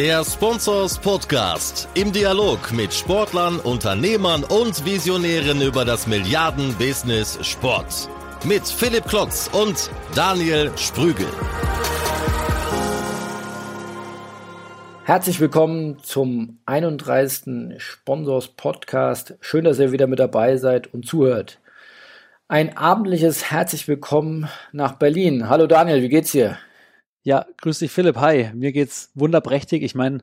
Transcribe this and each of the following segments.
Der Sponsors Podcast im Dialog mit Sportlern, Unternehmern und Visionären über das Milliarden-Business Sport. Mit Philipp Klotz und Daniel Sprügel. Herzlich willkommen zum 31. Sponsors Podcast. Schön, dass ihr wieder mit dabei seid und zuhört. Ein abendliches herzlich willkommen nach Berlin. Hallo Daniel, wie geht's dir? Ja, grüß dich Philipp. Hi, mir geht's wunderprächtig. Ich meine,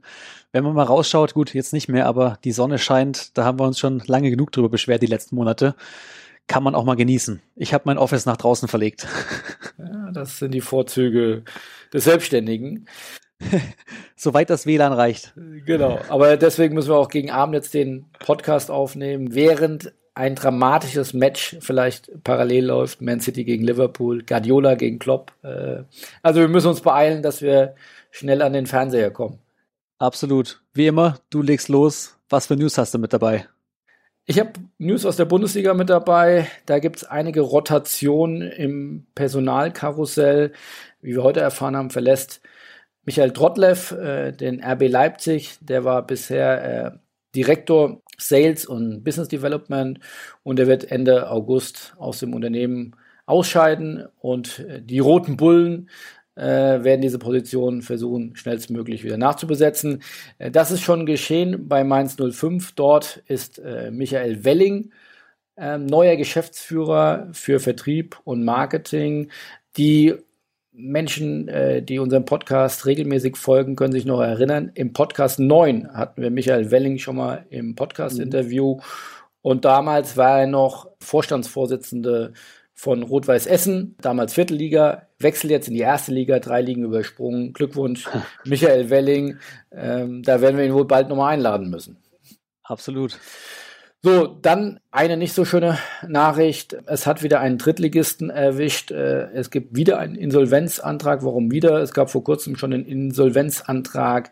wenn man mal rausschaut, gut, jetzt nicht mehr, aber die Sonne scheint, da haben wir uns schon lange genug drüber beschwert die letzten Monate. Kann man auch mal genießen. Ich habe mein Office nach draußen verlegt. Ja, das sind die Vorzüge des Selbstständigen. Soweit das WLAN reicht. Genau, aber deswegen müssen wir auch gegen Abend jetzt den Podcast aufnehmen, während ein dramatisches Match vielleicht parallel läuft. Man City gegen Liverpool, Guardiola gegen Klopp. Äh, also wir müssen uns beeilen, dass wir schnell an den Fernseher kommen. Absolut. Wie immer, du legst los. Was für News hast du mit dabei? Ich habe News aus der Bundesliga mit dabei. Da gibt es einige Rotationen im Personalkarussell. Wie wir heute erfahren haben, verlässt Michael Trottlev äh, den RB Leipzig. Der war bisher äh, Direktor Sales und Business Development und er wird Ende August aus dem Unternehmen ausscheiden und äh, die Roten Bullen äh, werden diese Position versuchen, schnellstmöglich wieder nachzubesetzen. Äh, das ist schon geschehen bei Mainz 05. Dort ist äh, Michael Welling ähm, neuer Geschäftsführer für Vertrieb und Marketing. Die Menschen, äh, die unserem Podcast regelmäßig folgen, können sich noch erinnern. Im Podcast 9 hatten wir Michael Welling schon mal im Podcast-Interview. Und damals war er noch Vorstandsvorsitzende von Rot-Weiß Essen, damals Viertelliga, wechselt jetzt in die erste Liga, drei Ligen übersprungen. Glückwunsch, Michael Welling. Ähm, da werden wir ihn wohl bald nochmal einladen müssen. Absolut. So, dann eine nicht so schöne Nachricht. Es hat wieder einen Drittligisten erwischt. Äh, es gibt wieder einen Insolvenzantrag. Warum wieder? Es gab vor kurzem schon einen Insolvenzantrag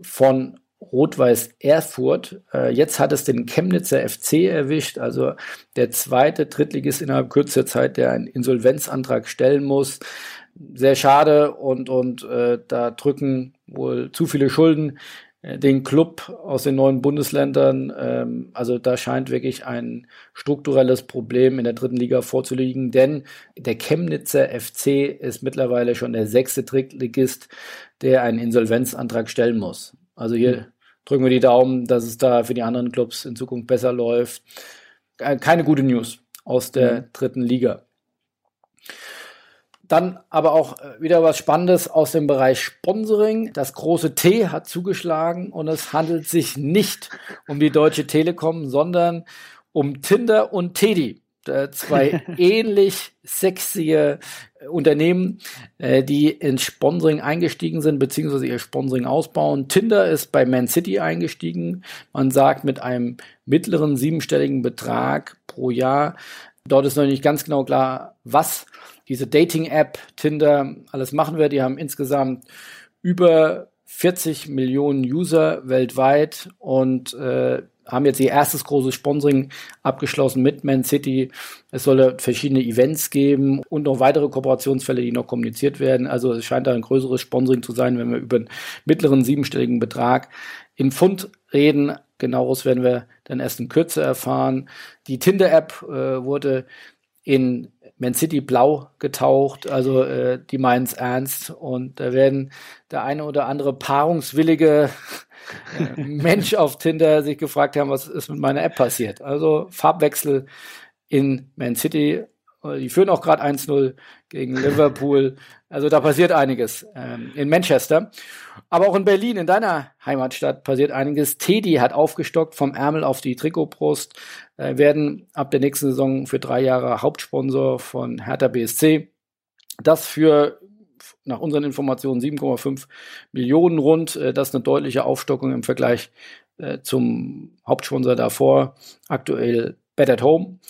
von Rot-Weiß Erfurt. Äh, jetzt hat es den Chemnitzer FC erwischt, also der zweite Drittligist innerhalb kürzester Zeit, der einen Insolvenzantrag stellen muss. Sehr schade und, und äh, da drücken wohl zu viele Schulden den Club aus den neuen Bundesländern. Ähm, also da scheint wirklich ein strukturelles Problem in der dritten Liga vorzuliegen, denn der Chemnitzer FC ist mittlerweile schon der sechste Drittligist, der einen Insolvenzantrag stellen muss. Also hier mhm. drücken wir die Daumen, dass es da für die anderen Clubs in Zukunft besser läuft. Äh, keine gute News aus der mhm. dritten Liga. Dann aber auch äh, wieder was Spannendes aus dem Bereich Sponsoring. Das große T hat zugeschlagen und es handelt sich nicht um die Deutsche Telekom, sondern um Tinder und Teddy. Zwei ähnlich sexy äh, Unternehmen, äh, die ins Sponsoring eingestiegen sind, beziehungsweise ihr Sponsoring ausbauen. Tinder ist bei Man City eingestiegen. Man sagt mit einem mittleren siebenstelligen Betrag pro Jahr. Dort ist noch nicht ganz genau klar, was diese Dating-App, Tinder, alles machen wir. Die haben insgesamt über 40 Millionen User weltweit und äh, haben jetzt ihr erstes großes Sponsoring abgeschlossen mit Man City. Es soll verschiedene Events geben und noch weitere Kooperationsfälle, die noch kommuniziert werden. Also es scheint da ein größeres Sponsoring zu sein, wenn wir über einen mittleren siebenstelligen Betrag in Pfund reden. Genaueres werden wir dann erst in Kürze erfahren. Die Tinder-App äh, wurde in Man City blau getaucht, also äh, die meinen es ernst und da werden der eine oder andere paarungswillige äh, Mensch auf Tinder sich gefragt haben, was ist mit meiner App passiert. Also Farbwechsel in Man City, die führen auch gerade 1-0 gegen Liverpool. Also da passiert einiges ähm, in Manchester. Aber auch in Berlin, in deiner Heimatstadt, passiert einiges. Teddy hat aufgestockt vom Ärmel auf die Trikotbrust äh, werden ab der nächsten Saison für drei Jahre Hauptsponsor von Hertha BSC. Das für nach unseren Informationen 7,5 Millionen rund. Äh, das ist eine deutliche Aufstockung im Vergleich äh, zum Hauptsponsor davor. Aktuell Bet at Home.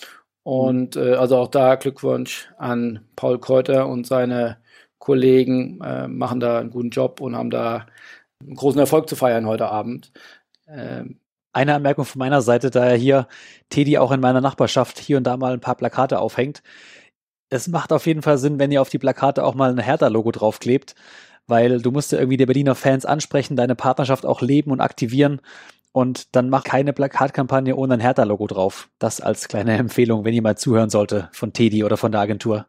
Und äh, also auch da Glückwunsch an Paul Kräuter und seine Kollegen äh, machen da einen guten Job und haben da einen großen Erfolg zu feiern heute Abend. Ähm, eine Anmerkung von meiner Seite, da er hier Teddy auch in meiner Nachbarschaft hier und da mal ein paar Plakate aufhängt. Es macht auf jeden Fall Sinn, wenn ihr auf die Plakate auch mal ein Hertha-Logo draufklebt, weil du musst ja irgendwie die Berliner Fans ansprechen, deine Partnerschaft auch leben und aktivieren und dann mach keine Plakatkampagne ohne ein Hertha-Logo drauf. Das als kleine Empfehlung, wenn jemand zuhören sollte von Teddy oder von der Agentur.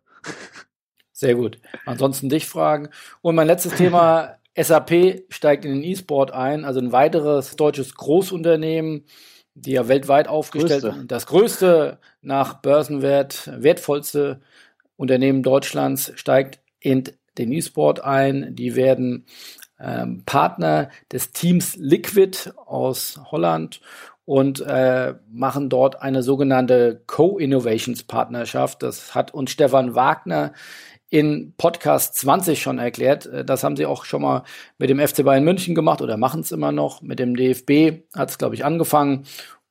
Sehr gut. Ansonsten dich fragen. Und mein letztes Thema, SAP steigt in den E-Sport ein, also ein weiteres deutsches Großunternehmen, die ja weltweit aufgestellt sind. Das größte nach Börsenwert, wertvollste Unternehmen Deutschlands steigt in den E-Sport ein. Die werden ähm, Partner des Teams Liquid aus Holland und äh, machen dort eine sogenannte Co-Innovations-Partnerschaft. Das hat uns Stefan Wagner in Podcast 20 schon erklärt. Äh, das haben sie auch schon mal mit dem FC Bayern München gemacht oder machen es immer noch. Mit dem DFB hat es, glaube ich, angefangen.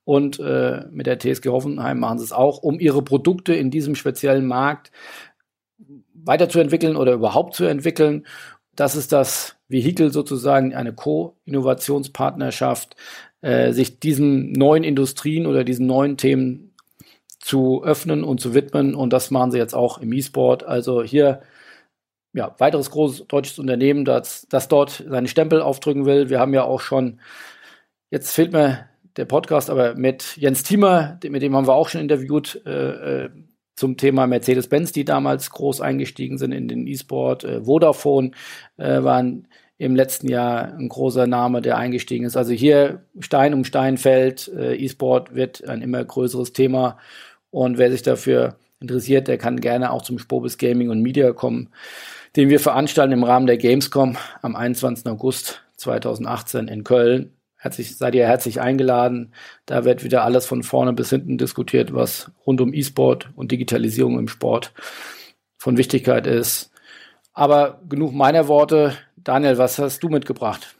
Und äh, mit der TSG Hoffenheim machen sie es auch, um ihre Produkte in diesem speziellen Markt weiterzuentwickeln oder überhaupt zu entwickeln. Das ist das Vehikel sozusagen, eine Co-Innovationspartnerschaft, äh, sich diesen neuen Industrien oder diesen neuen Themen zu öffnen und zu widmen. Und das machen sie jetzt auch im E-Sport. Also hier ja, weiteres großes deutsches Unternehmen, das, das dort seinen Stempel aufdrücken will. Wir haben ja auch schon, jetzt fehlt mir der Podcast, aber mit Jens Thiemer, mit dem haben wir auch schon interviewt, äh, äh zum Thema Mercedes-Benz, die damals groß eingestiegen sind in den E-Sport. Äh, Vodafone äh, waren im letzten Jahr ein großer Name, der eingestiegen ist. Also hier Stein um Stein fällt. Äh, E-Sport wird ein immer größeres Thema. Und wer sich dafür interessiert, der kann gerne auch zum Spobis Gaming und Media kommen, den wir veranstalten im Rahmen der Gamescom am 21. August 2018 in Köln herzlich, seid ihr herzlich eingeladen. Da wird wieder alles von vorne bis hinten diskutiert, was rund um E-Sport und Digitalisierung im Sport von Wichtigkeit ist. Aber genug meiner Worte. Daniel, was hast du mitgebracht?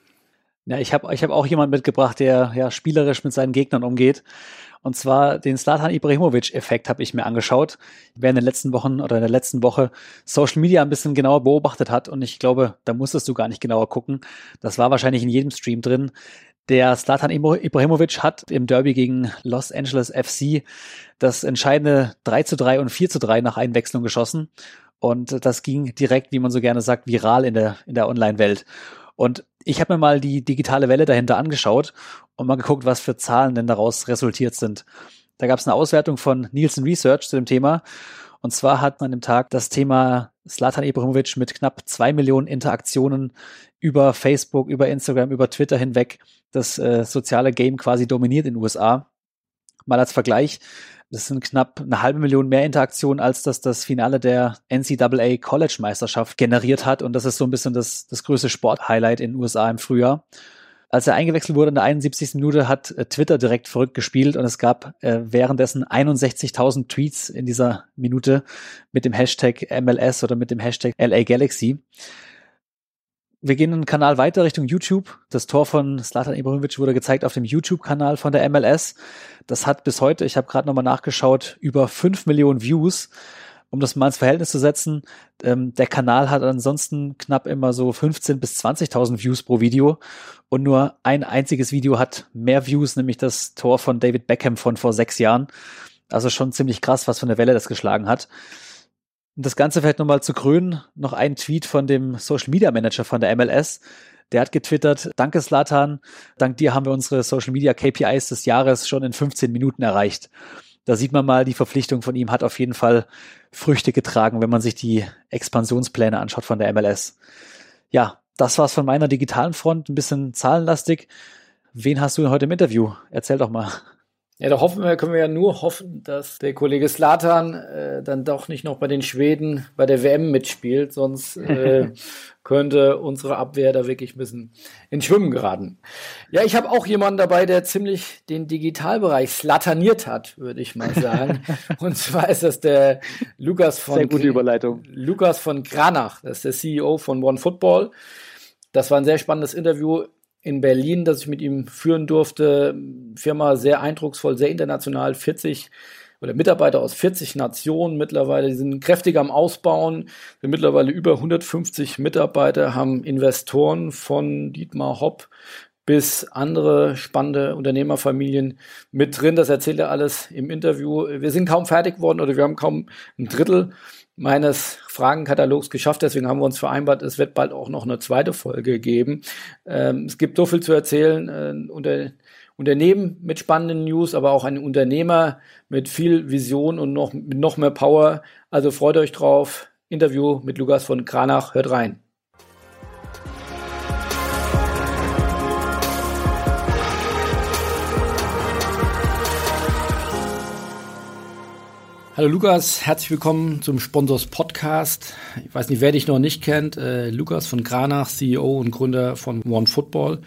Ja, ich habe ich hab auch jemanden mitgebracht, der ja spielerisch mit seinen Gegnern umgeht. Und zwar den Slatan Ibrahimovic-Effekt habe ich mir angeschaut. Wer in den letzten Wochen oder in der letzten Woche Social Media ein bisschen genauer beobachtet hat. Und ich glaube, da musstest du gar nicht genauer gucken. Das war wahrscheinlich in jedem Stream drin. Der Slatan Ibrahimovic hat im Derby gegen Los Angeles FC das entscheidende 3 zu 3 und 4 zu 3 nach Einwechslung geschossen. Und das ging direkt, wie man so gerne sagt, viral in der, in der Online-Welt. Und ich habe mir mal die digitale Welle dahinter angeschaut und mal geguckt, was für Zahlen denn daraus resultiert sind. Da gab es eine Auswertung von Nielsen Research zu dem Thema. Und zwar hat man an dem Tag das Thema Slatan Ibrahimovic mit knapp zwei Millionen Interaktionen über Facebook, über Instagram, über Twitter hinweg das äh, soziale Game quasi dominiert in den USA. Mal als Vergleich, das sind knapp eine halbe Million mehr Interaktionen, als das das Finale der NCAA College Meisterschaft generiert hat. Und das ist so ein bisschen das, das größte Sporthighlight in den USA im Frühjahr. Als er eingewechselt wurde in der 71. Minute, hat äh, Twitter direkt verrückt gespielt und es gab äh, währenddessen 61.000 Tweets in dieser Minute mit dem Hashtag MLS oder mit dem Hashtag LA Galaxy wir gehen einen Kanal weiter Richtung YouTube. Das Tor von Slatan Ibrahimovic wurde gezeigt auf dem YouTube-Kanal von der MLS. Das hat bis heute, ich habe gerade nochmal nachgeschaut, über fünf Millionen Views. Um das mal ins Verhältnis zu setzen, ähm, der Kanal hat ansonsten knapp immer so 15.000 bis 20.000 Views pro Video und nur ein einziges Video hat mehr Views, nämlich das Tor von David Beckham von vor sechs Jahren. Also schon ziemlich krass, was für eine Welle das geschlagen hat. Und das Ganze vielleicht nochmal zu krönen, noch ein Tweet von dem Social Media Manager von der MLS. Der hat getwittert, danke Slatan, dank dir haben wir unsere Social Media KPIs des Jahres schon in 15 Minuten erreicht. Da sieht man mal, die Verpflichtung von ihm hat auf jeden Fall Früchte getragen, wenn man sich die Expansionspläne anschaut von der MLS. Ja, das war's von meiner digitalen Front, ein bisschen zahlenlastig. Wen hast du denn heute im Interview? Erzähl doch mal. Ja, da hoffen wir, können wir ja nur hoffen, dass der Kollege Slatan äh, dann doch nicht noch bei den Schweden bei der WM mitspielt, sonst äh, könnte unsere Abwehr da wirklich ein bisschen ins Schwimmen geraten. Ja, ich habe auch jemanden dabei, der ziemlich den Digitalbereich slataniert hat, würde ich mal sagen. Und zwar ist das der Lukas von sehr gute Überleitung. Lukas von Granach, das ist der CEO von OneFootball. Das war ein sehr spannendes Interview in Berlin, das ich mit ihm führen durfte. Firma sehr eindrucksvoll, sehr international, 40 oder Mitarbeiter aus 40 Nationen mittlerweile, die sind kräftig am Ausbauen, sind mittlerweile über 150 Mitarbeiter, haben Investoren von Dietmar Hopp bis andere spannende Unternehmerfamilien mit drin. Das erzählt er alles im Interview. Wir sind kaum fertig geworden oder wir haben kaum ein Drittel meines Fragenkatalogs geschafft. Deswegen haben wir uns vereinbart, es wird bald auch noch eine zweite Folge geben. Ähm, es gibt so viel zu erzählen. Äh, unter, Unternehmen mit spannenden News, aber auch ein Unternehmer mit viel Vision und noch, mit noch mehr Power. Also freut euch drauf. Interview mit Lukas von Kranach. Hört rein. Hallo Lukas, herzlich willkommen zum Sponsors Podcast. Ich weiß nicht, wer dich noch nicht kennt. Äh, Lukas von Granach, CEO und Gründer von One Football.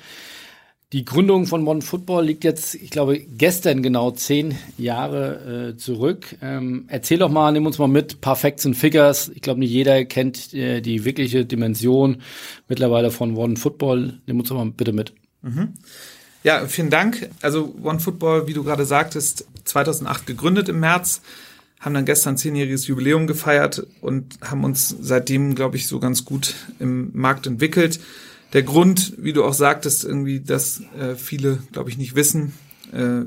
Die Gründung von One Football liegt jetzt, ich glaube, gestern genau zehn Jahre äh, zurück. Ähm, erzähl doch mal, nimm uns mal mit, paar Facts and Figures. Ich glaube, nicht jeder kennt äh, die wirkliche Dimension mittlerweile von One Football. Nimm uns doch mal bitte mit. Mhm. Ja, vielen Dank. Also One Football, wie du gerade sagtest, 2008 gegründet im März haben dann gestern zehnjähriges Jubiläum gefeiert und haben uns seitdem, glaube ich, so ganz gut im Markt entwickelt. Der Grund, wie du auch sagtest, irgendwie, dass äh, viele, glaube ich, nicht wissen, äh,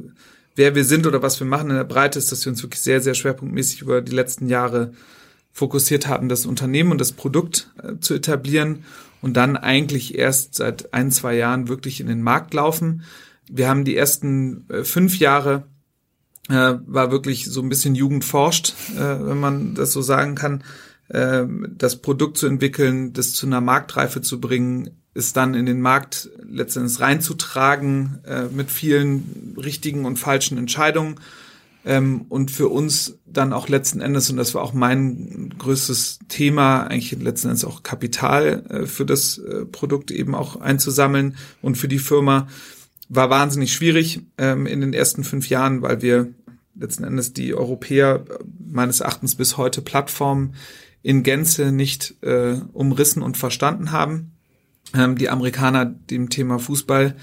wer wir sind oder was wir machen in der Breite, ist, dass wir uns wirklich sehr, sehr schwerpunktmäßig über die letzten Jahre fokussiert haben, das Unternehmen und das Produkt äh, zu etablieren und dann eigentlich erst seit ein, zwei Jahren wirklich in den Markt laufen. Wir haben die ersten äh, fünf Jahre äh, war wirklich so ein bisschen Jugend forscht, äh, wenn man das so sagen kann. Äh, das Produkt zu entwickeln, das zu einer Marktreife zu bringen, es dann in den Markt letztendlich reinzutragen äh, mit vielen richtigen und falschen Entscheidungen. Ähm, und für uns dann auch letzten Endes, und das war auch mein größtes Thema, eigentlich letzten Endes auch Kapital äh, für das äh, Produkt eben auch einzusammeln und für die Firma, war wahnsinnig schwierig ähm, in den ersten fünf Jahren, weil wir letzten Endes die Europäer äh, meines Erachtens bis heute Plattformen in Gänze nicht äh, umrissen und verstanden haben. Ähm, die Amerikaner dem Thema Fußball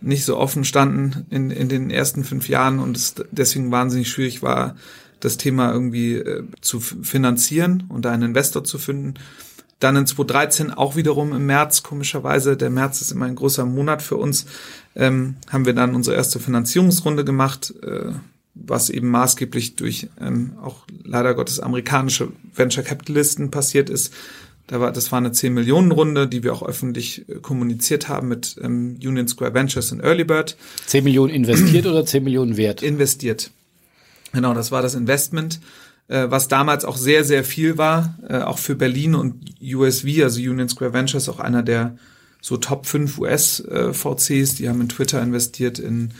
nicht so offen standen in, in den ersten fünf Jahren und es deswegen wahnsinnig schwierig war, das Thema irgendwie äh, zu finanzieren und da einen Investor zu finden. Dann in 2013 auch wiederum im März, komischerweise, der März ist immer ein großer Monat für uns, ähm, haben wir dann unsere erste Finanzierungsrunde gemacht, äh, was eben maßgeblich durch ähm, auch leider Gottes amerikanische Venture Capitalisten passiert ist. Da war, das war eine 10 Millionen Runde, die wir auch öffentlich äh, kommuniziert haben mit ähm, Union Square Ventures und Early Bird. 10 Millionen investiert oder 10 Millionen wert? Investiert. Genau, das war das Investment was damals auch sehr, sehr viel war, äh, auch für Berlin und USV, also Union Square Ventures, auch einer der so Top 5 US-VCs, äh, die haben in Twitter investiert, in,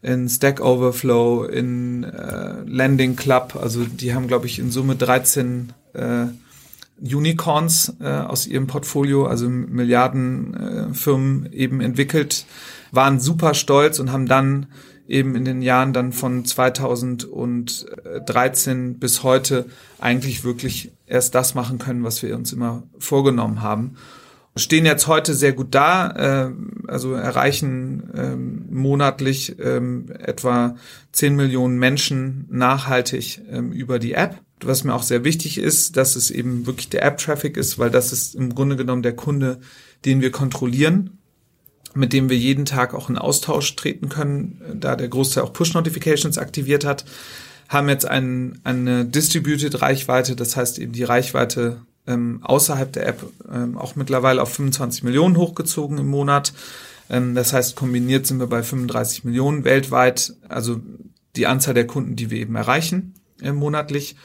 in Stack Overflow, in äh, Landing Club, also die haben, glaube ich, in Summe 13 äh, Unicorns äh, aus ihrem Portfolio, also Milliardenfirmen äh, eben entwickelt, waren super stolz und haben dann eben in den Jahren dann von 2013 bis heute eigentlich wirklich erst das machen können, was wir uns immer vorgenommen haben. Stehen jetzt heute sehr gut da, äh, also erreichen ähm, monatlich ähm, etwa 10 Millionen Menschen nachhaltig ähm, über die App. Was mir auch sehr wichtig ist, dass es eben wirklich der App-Traffic ist, weil das ist im Grunde genommen der Kunde, den wir kontrollieren mit dem wir jeden Tag auch in Austausch treten können, da der Großteil auch Push-Notifications aktiviert hat, haben jetzt ein, eine Distributed Reichweite, das heißt eben die Reichweite ähm, außerhalb der App ähm, auch mittlerweile auf 25 Millionen hochgezogen im Monat. Ähm, das heißt, kombiniert sind wir bei 35 Millionen weltweit, also die Anzahl der Kunden, die wir eben erreichen äh, monatlich.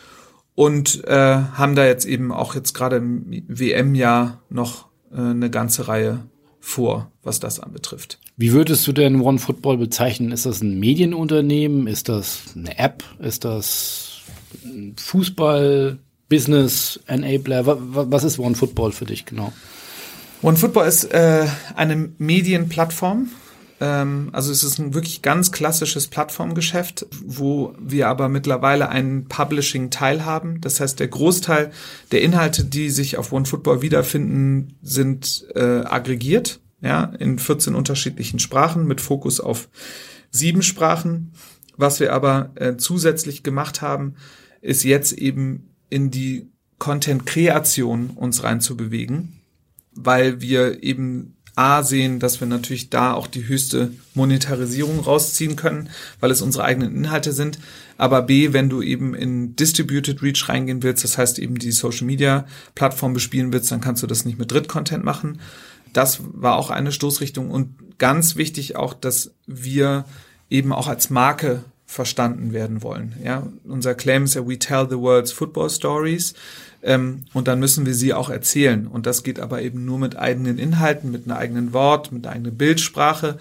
Und äh, haben da jetzt eben auch jetzt gerade im WM-Jahr noch äh, eine ganze Reihe vor, was das anbetrifft. Wie würdest du denn OneFootball bezeichnen? Ist das ein Medienunternehmen? Ist das eine App? Ist das ein Fußball, Business, Enabler? Was ist OneFootball für dich genau? OneFootball ist äh, eine Medienplattform, also es ist ein wirklich ganz klassisches Plattformgeschäft, wo wir aber mittlerweile einen Publishing-Teil haben. Das heißt, der Großteil der Inhalte, die sich auf OneFootball wiederfinden, sind äh, aggregiert, ja, in 14 unterschiedlichen Sprachen mit Fokus auf sieben Sprachen. Was wir aber äh, zusätzlich gemacht haben, ist jetzt eben in die Content-Kreation uns reinzubewegen, weil wir eben A sehen, dass wir natürlich da auch die höchste Monetarisierung rausziehen können, weil es unsere eigenen Inhalte sind. Aber B, wenn du eben in Distributed Reach reingehen willst, das heißt eben die Social Media Plattform bespielen willst, dann kannst du das nicht mit Drittcontent machen. Das war auch eine Stoßrichtung und ganz wichtig auch, dass wir eben auch als Marke verstanden werden wollen. Ja, unser Claim ist ja, we tell the world's football stories. Ähm, und dann müssen wir sie auch erzählen. Und das geht aber eben nur mit eigenen Inhalten, mit einem eigenen Wort, mit einer eigenen Bildsprache,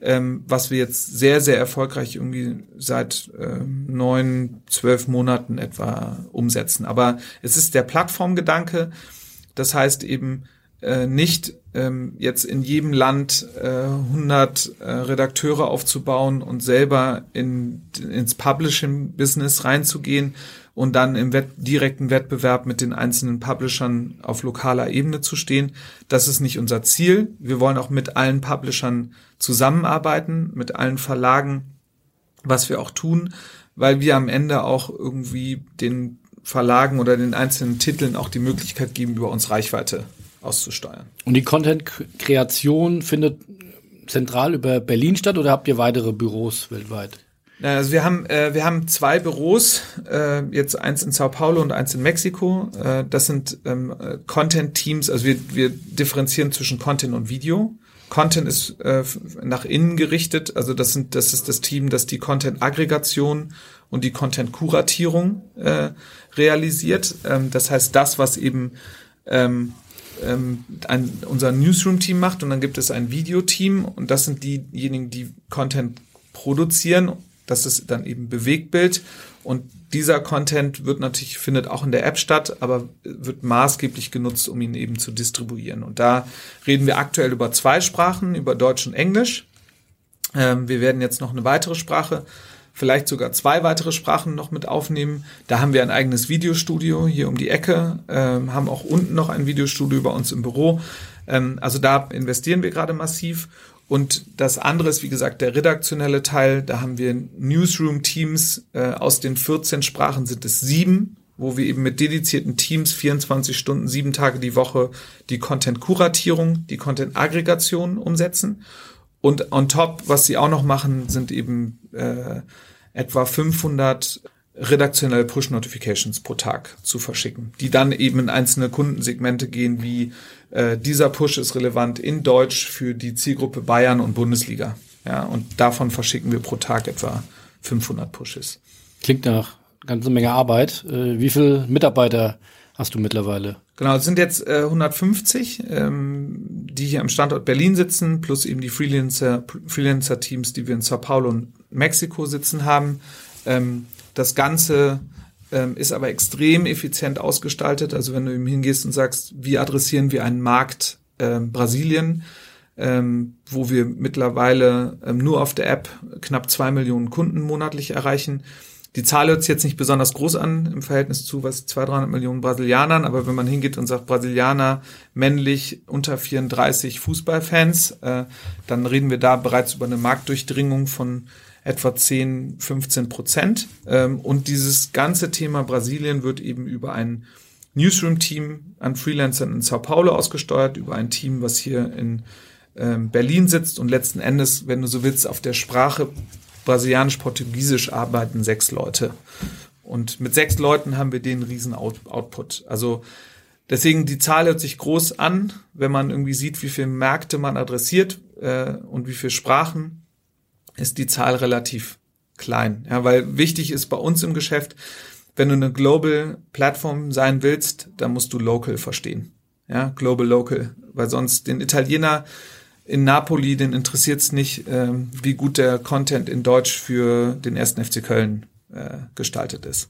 ähm, was wir jetzt sehr, sehr erfolgreich irgendwie seit ähm, neun, zwölf Monaten etwa umsetzen. Aber es ist der Plattformgedanke. Das heißt eben äh, nicht ähm, jetzt in jedem Land äh, 100 äh, Redakteure aufzubauen und selber in, ins Publishing-Business reinzugehen, und dann im Wett direkten Wettbewerb mit den einzelnen Publishern auf lokaler Ebene zu stehen. Das ist nicht unser Ziel. Wir wollen auch mit allen Publishern zusammenarbeiten, mit allen Verlagen, was wir auch tun, weil wir am Ende auch irgendwie den Verlagen oder den einzelnen Titeln auch die Möglichkeit geben, über uns Reichweite auszusteuern. Und die Content-Kreation findet zentral über Berlin statt oder habt ihr weitere Büros weltweit? Also wir haben, äh, wir haben zwei Büros, äh, jetzt eins in Sao Paulo und eins in Mexiko. Äh, das sind ähm, Content-Teams, also wir, wir differenzieren zwischen Content und Video. Content ist äh, nach innen gerichtet, also das sind, das ist das Team, das die Content-Aggregation und die Content-Kuratierung äh, realisiert. Ähm, das heißt, das, was eben ähm, ähm, ein, unser Newsroom-Team macht und dann gibt es ein Videoteam und das sind diejenigen, die Content produzieren das ist dann eben Bewegtbild und dieser Content wird natürlich, findet auch in der App statt, aber wird maßgeblich genutzt, um ihn eben zu distribuieren. Und da reden wir aktuell über zwei Sprachen, über Deutsch und Englisch. Ähm, wir werden jetzt noch eine weitere Sprache, vielleicht sogar zwei weitere Sprachen noch mit aufnehmen. Da haben wir ein eigenes Videostudio hier um die Ecke, ähm, haben auch unten noch ein Videostudio bei uns im Büro. Ähm, also da investieren wir gerade massiv. Und das andere ist, wie gesagt, der redaktionelle Teil. Da haben wir Newsroom-Teams. Äh, aus den 14 Sprachen sind es sieben, wo wir eben mit dedizierten Teams 24 Stunden, sieben Tage die Woche die Content-Kuratierung, die Content-Aggregation umsetzen. Und on top, was sie auch noch machen, sind eben äh, etwa 500 redaktionelle Push-Notifications pro Tag zu verschicken, die dann eben in einzelne Kundensegmente gehen, wie äh, dieser Push ist relevant in Deutsch für die Zielgruppe Bayern und Bundesliga. Ja, und davon verschicken wir pro Tag etwa 500 Pushes. Klingt nach ganze Menge Arbeit. Äh, wie viele Mitarbeiter hast du mittlerweile? Genau, es sind jetzt äh, 150, ähm, die hier am Standort Berlin sitzen, plus eben die Freelancer, Freelancer-Teams, die wir in Sao Paulo und Mexiko sitzen haben. Ähm, das Ganze ähm, ist aber extrem effizient ausgestaltet. Also wenn du ihm hingehst und sagst, wie adressieren wir einen Markt äh, Brasilien, ähm, wo wir mittlerweile ähm, nur auf der App knapp zwei Millionen Kunden monatlich erreichen. Die Zahl hört sich jetzt nicht besonders groß an im Verhältnis zu was 200, 300 Millionen Brasilianern, aber wenn man hingeht und sagt Brasilianer männlich unter 34 Fußballfans, äh, dann reden wir da bereits über eine Marktdurchdringung von etwa 10, 15 Prozent. Ähm, und dieses ganze Thema Brasilien wird eben über ein Newsroom-Team an Freelancern in Sao Paulo ausgesteuert, über ein Team, was hier in ähm, Berlin sitzt und letzten Endes, wenn du so willst, auf der Sprache Brasilianisch-Portugiesisch arbeiten sechs Leute. Und mit sechs Leuten haben wir den riesen Out Output. Also deswegen die Zahl hört sich groß an, wenn man irgendwie sieht, wie viele Märkte man adressiert äh, und wie viele Sprachen ist die Zahl relativ klein. Ja, weil wichtig ist bei uns im Geschäft, wenn du eine Global Plattform sein willst, dann musst du Local verstehen. Ja, Global Local, weil sonst den Italiener in Napoli, den interessiert es nicht, ähm, wie gut der Content in Deutsch für den ersten FC Köln äh, gestaltet ist.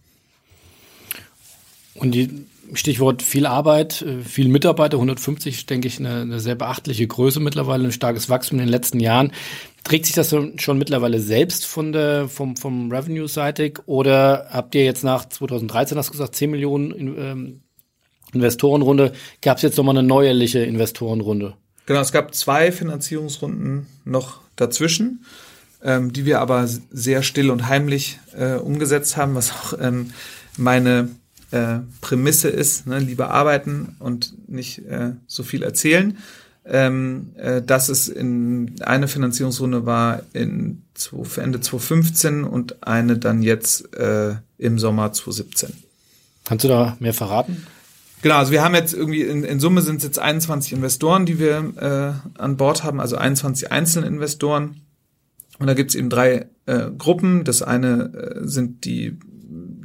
Und die Stichwort viel Arbeit, äh, viel Mitarbeiter, 150, denke ich, eine, eine sehr beachtliche Größe mittlerweile, ein starkes Wachstum in den letzten Jahren. Trägt sich das schon mittlerweile selbst von der, vom, vom Revenue-seitig oder habt ihr jetzt nach 2013, hast du gesagt, 10 Millionen ähm, Investorenrunde, gab es jetzt nochmal eine neuerliche Investorenrunde? Genau, es gab zwei Finanzierungsrunden noch dazwischen, ähm, die wir aber sehr still und heimlich äh, umgesetzt haben, was auch ähm, meine äh, Prämisse ist, ne, lieber arbeiten und nicht äh, so viel erzählen. Ähm, äh, dass es in eine Finanzierungsrunde war in Ende 2015 und eine dann jetzt äh, im Sommer 2017. Kannst du da mehr verraten? Genau, also wir haben jetzt irgendwie, in, in Summe sind es jetzt 21 Investoren, die wir äh, an Bord haben, also 21 einzelne Investoren. Und da gibt es eben drei äh, Gruppen. Das eine äh, sind die,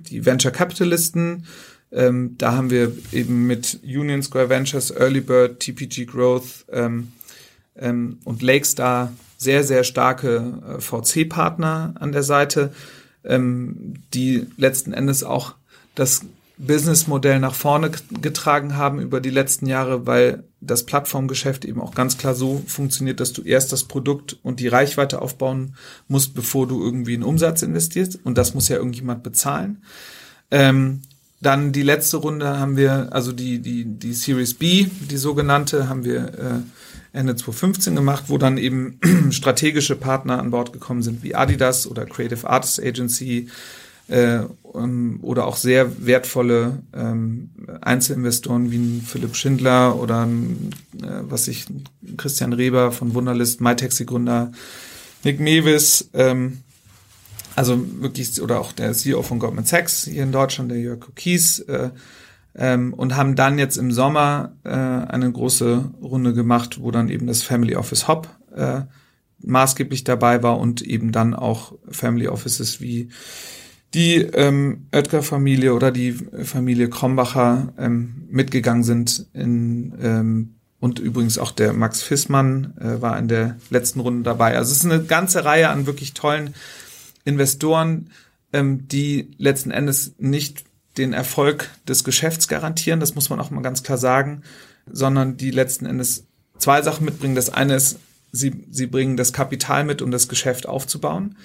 die Venture Capitalisten. Ähm, da haben wir eben mit Union Square Ventures, Early Bird, TPG Growth ähm, ähm, und Lakestar sehr, sehr starke äh, VC-Partner an der Seite, ähm, die letzten Endes auch das Businessmodell nach vorne getragen haben über die letzten Jahre, weil das Plattformgeschäft eben auch ganz klar so funktioniert, dass du erst das Produkt und die Reichweite aufbauen musst, bevor du irgendwie einen Umsatz investierst. Und das muss ja irgendjemand bezahlen. Ähm, dann die letzte Runde haben wir, also die, die, die Series B, die sogenannte, haben wir äh, Ende 2015 gemacht, wo dann eben strategische Partner an Bord gekommen sind, wie Adidas oder Creative Artists Agency, äh, um, oder auch sehr wertvolle ähm, Einzelinvestoren wie Philipp Schindler oder äh, was ich Christian Reber von Wunderlist, MyTaxi-Gründer, Nick Mewis, ähm, also wirklich, oder auch der CEO von Goldman Sachs hier in Deutschland, der Jörg Kies, äh, ähm, und haben dann jetzt im Sommer äh, eine große Runde gemacht, wo dann eben das Family Office Hop äh, maßgeblich dabei war und eben dann auch Family Offices wie die ähm, Oetker-Familie oder die Familie Krombacher ähm, mitgegangen sind in ähm, und übrigens auch der Max Fissmann äh, war in der letzten Runde dabei. Also es ist eine ganze Reihe an wirklich tollen Investoren, ähm, die letzten Endes nicht den Erfolg des Geschäfts garantieren, das muss man auch mal ganz klar sagen, sondern die letzten Endes zwei Sachen mitbringen. Das eine ist, sie, sie bringen das Kapital mit, um das Geschäft aufzubauen.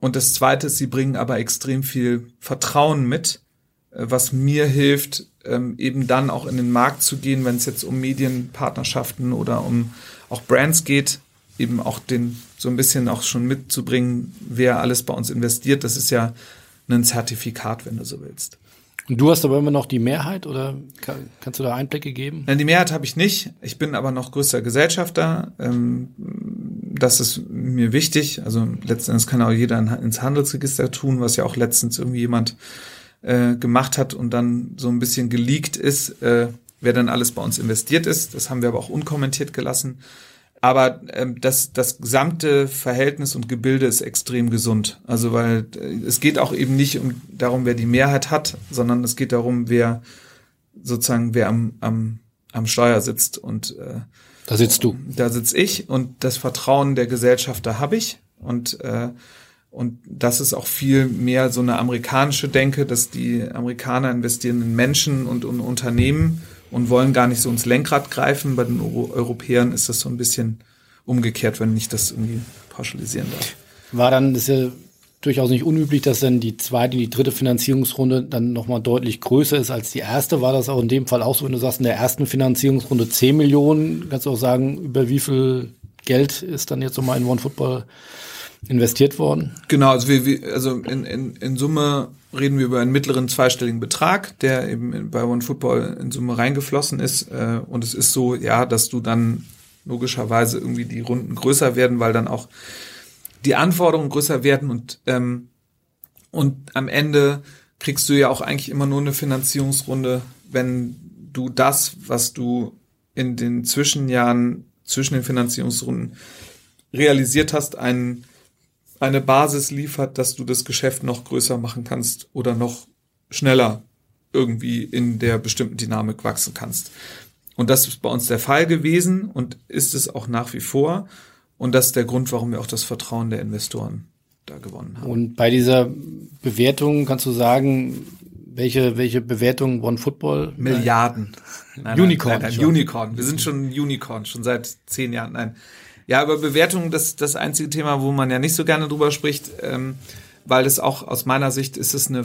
Und das Zweite ist, sie bringen aber extrem viel Vertrauen mit, äh, was mir hilft, ähm, eben dann auch in den Markt zu gehen, wenn es jetzt um Medienpartnerschaften oder um auch Brands geht, eben auch den so ein bisschen auch schon mitzubringen, wer alles bei uns investiert. Das ist ja ein Zertifikat, wenn du so willst. Und du hast aber immer noch die Mehrheit oder kann, kannst du da Einblicke geben? Nein, die Mehrheit habe ich nicht. Ich bin aber noch größter Gesellschafter. Ähm, das ist mir wichtig. Also letztendlich kann auch jeder ins Handelsregister tun, was ja auch letztens irgendwie jemand äh, gemacht hat und dann so ein bisschen geleakt ist, äh, wer dann alles bei uns investiert ist. Das haben wir aber auch unkommentiert gelassen. Aber ähm, das, das gesamte Verhältnis und Gebilde ist extrem gesund. Also weil äh, es geht auch eben nicht um darum, wer die Mehrheit hat, sondern es geht darum, wer sozusagen wer am, am, am Steuer sitzt. Und äh, da sitzt du. Da sitz ich und das Vertrauen der Gesellschaft, da habe ich. Und äh, und das ist auch viel mehr so eine amerikanische Denke, dass die Amerikaner investieren in Menschen und in Unternehmen und wollen gar nicht so ins Lenkrad greifen. Bei den Euro Europäern ist das so ein bisschen umgekehrt, wenn ich das irgendwie pauschalisieren darf. War dann, das ist ja durchaus nicht unüblich, dass dann die zweite, die dritte Finanzierungsrunde dann nochmal deutlich größer ist als die erste. War das auch in dem Fall auch so, wenn du sagst, in der ersten Finanzierungsrunde 10 Millionen, kannst du auch sagen, über wie viel Geld ist dann jetzt nochmal in OneFootball investiert worden? Genau, also, wir, also in, in, in Summe reden wir über einen mittleren zweistelligen Betrag, der eben bei OneFootball in Summe reingeflossen ist. Äh, und es ist so, ja, dass du dann logischerweise irgendwie die Runden größer werden, weil dann auch die Anforderungen größer werden und ähm, und am Ende kriegst du ja auch eigentlich immer nur eine Finanzierungsrunde, wenn du das, was du in den Zwischenjahren zwischen den Finanzierungsrunden realisiert hast, einen eine Basis liefert, dass du das Geschäft noch größer machen kannst oder noch schneller irgendwie in der bestimmten Dynamik wachsen kannst. Und das ist bei uns der Fall gewesen und ist es auch nach wie vor. Und das ist der Grund, warum wir auch das Vertrauen der Investoren da gewonnen haben. Und bei dieser Bewertung kannst du sagen, welche, welche Bewertung One Football? Milliarden. Nein, Unicorn. Nein, nein, Unicorn. Wir sind schon Unicorn, schon seit zehn Jahren. Nein. Ja, aber Bewertung, das das einzige Thema, wo man ja nicht so gerne drüber spricht, ähm, weil es auch aus meiner Sicht ist es eine,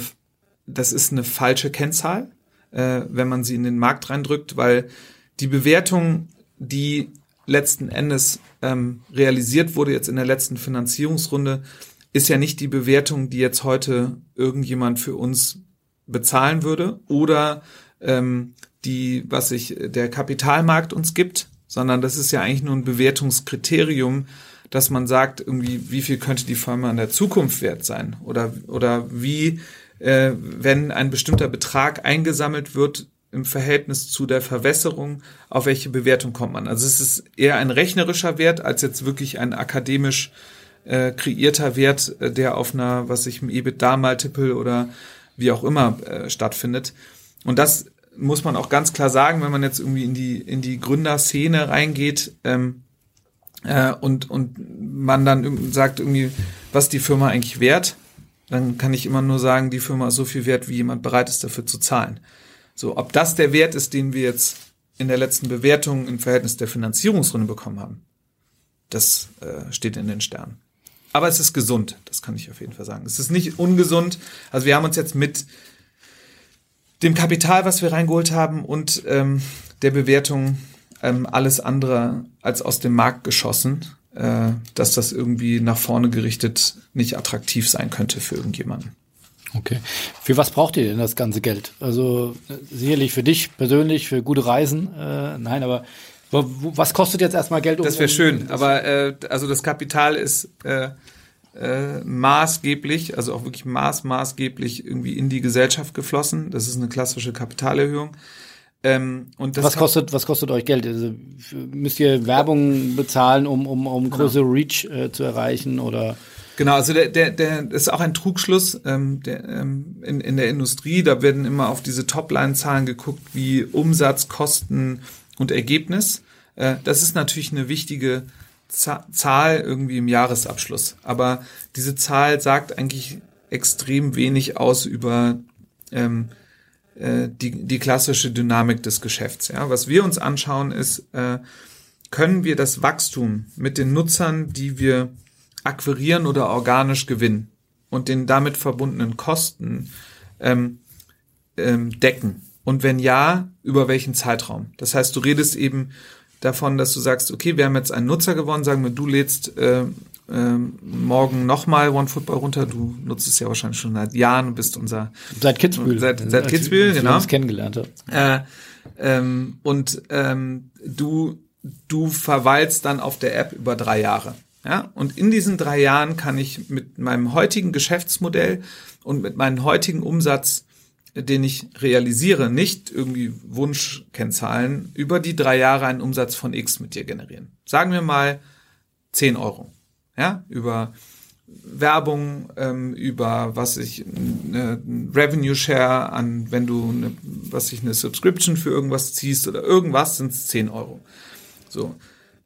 das ist eine falsche Kennzahl, äh, wenn man sie in den Markt reindrückt, weil die Bewertung, die letzten Endes ähm, realisiert wurde jetzt in der letzten Finanzierungsrunde, ist ja nicht die Bewertung, die jetzt heute irgendjemand für uns bezahlen würde oder ähm, die, was sich der Kapitalmarkt uns gibt, sondern das ist ja eigentlich nur ein Bewertungskriterium, dass man sagt, irgendwie, wie viel könnte die Firma in der Zukunft wert sein? Oder, oder wie, äh, wenn ein bestimmter Betrag eingesammelt wird, im Verhältnis zu der Verwässerung, auf welche Bewertung kommt man? Also es ist eher ein rechnerischer Wert als jetzt wirklich ein akademisch äh, kreierter Wert, äh, der auf einer, was ich im EBITDA-Multiple oder wie auch immer äh, stattfindet. Und das muss man auch ganz klar sagen, wenn man jetzt irgendwie in die in die Gründerszene reingeht ähm, äh, und und man dann sagt irgendwie, was die Firma eigentlich wert, dann kann ich immer nur sagen, die Firma ist so viel wert, wie jemand bereit ist dafür zu zahlen. So, ob das der Wert ist, den wir jetzt in der letzten Bewertung im Verhältnis der Finanzierungsrunde bekommen haben, das äh, steht in den Sternen. Aber es ist gesund, das kann ich auf jeden Fall sagen. Es ist nicht ungesund. Also wir haben uns jetzt mit dem Kapital, was wir reingeholt haben und ähm, der Bewertung ähm, alles andere als aus dem Markt geschossen, äh, dass das irgendwie nach vorne gerichtet nicht attraktiv sein könnte für irgendjemanden. Okay. Für was braucht ihr denn das ganze Geld? Also sicherlich für dich persönlich, für gute Reisen. Äh, nein, aber was kostet jetzt erstmal Geld? Um, das wäre schön, aber äh, also das Kapital ist äh, äh, maßgeblich, also auch wirklich maß maßgeblich irgendwie in die Gesellschaft geflossen. Das ist eine klassische Kapitalerhöhung. Ähm, und was kostet, was kostet euch Geld? Also, müsst ihr Werbung bezahlen, um, um, um genau. größere Reach äh, zu erreichen oder? Genau, also der, der, der ist auch ein Trugschluss ähm, der, ähm, in, in der Industrie. Da werden immer auf diese Topline-Zahlen geguckt, wie Umsatz, Kosten und Ergebnis. Äh, das ist natürlich eine wichtige Zahl irgendwie im Jahresabschluss. Aber diese Zahl sagt eigentlich extrem wenig aus über ähm, äh, die, die klassische Dynamik des Geschäfts. Ja? Was wir uns anschauen ist, äh, können wir das Wachstum mit den Nutzern, die wir akquirieren oder organisch gewinnen und den damit verbundenen Kosten ähm, ähm, decken? Und wenn ja, über welchen Zeitraum? Das heißt, du redest eben davon, dass du sagst, okay, wir haben jetzt einen Nutzer gewonnen, sagen wir, du lädst äh, äh, morgen nochmal OneFootball runter. Du nutzt es ja wahrscheinlich schon seit Jahren, und bist unser seit Kitzbühel, seit, seit Kitzbühel, genau. Uns kennengelernt Äh, ähm, und ähm, du du verweilst dann auf der App über drei Jahre. Ja, und in diesen drei Jahren kann ich mit meinem heutigen Geschäftsmodell und mit meinem heutigen Umsatz, den ich realisiere, nicht irgendwie Wunschkennzahlen, über die drei Jahre einen Umsatz von X mit dir generieren. Sagen wir mal 10 Euro. Ja, über Werbung, ähm, über was ich eine Revenue Share an, wenn du eine, was ich eine Subscription für irgendwas ziehst oder irgendwas, sind es 10 Euro. So.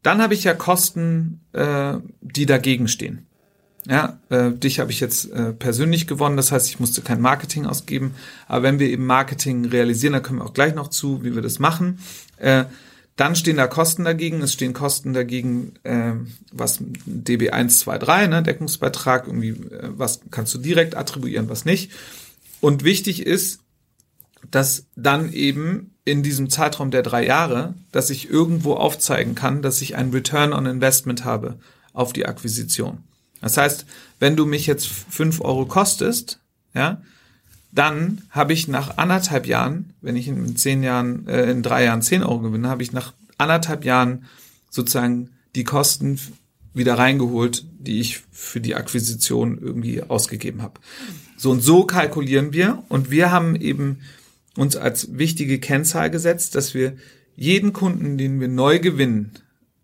Dann habe ich ja Kosten, äh, die dagegen stehen. Ja, äh, dich habe ich jetzt äh, persönlich gewonnen, das heißt, ich musste kein Marketing ausgeben. Aber wenn wir eben Marketing realisieren, da kommen wir auch gleich noch zu, wie wir das machen. Äh, dann stehen da Kosten dagegen. Es stehen Kosten dagegen, äh, was DB 1, 2, 3, ne, Deckungsbeitrag, irgendwie, äh, was kannst du direkt attribuieren, was nicht. Und wichtig ist, dass dann eben in diesem Zeitraum der drei Jahre, dass ich irgendwo aufzeigen kann, dass ich ein Return on Investment habe auf die Akquisition. Das heißt, wenn du mich jetzt fünf Euro kostest, ja, dann habe ich nach anderthalb Jahren, wenn ich in zehn Jahren, äh, in drei Jahren zehn Euro gewinne, habe ich nach anderthalb Jahren sozusagen die Kosten wieder reingeholt, die ich für die Akquisition irgendwie ausgegeben habe. So und so kalkulieren wir und wir haben eben uns als wichtige Kennzahl gesetzt, dass wir jeden Kunden, den wir neu gewinnen,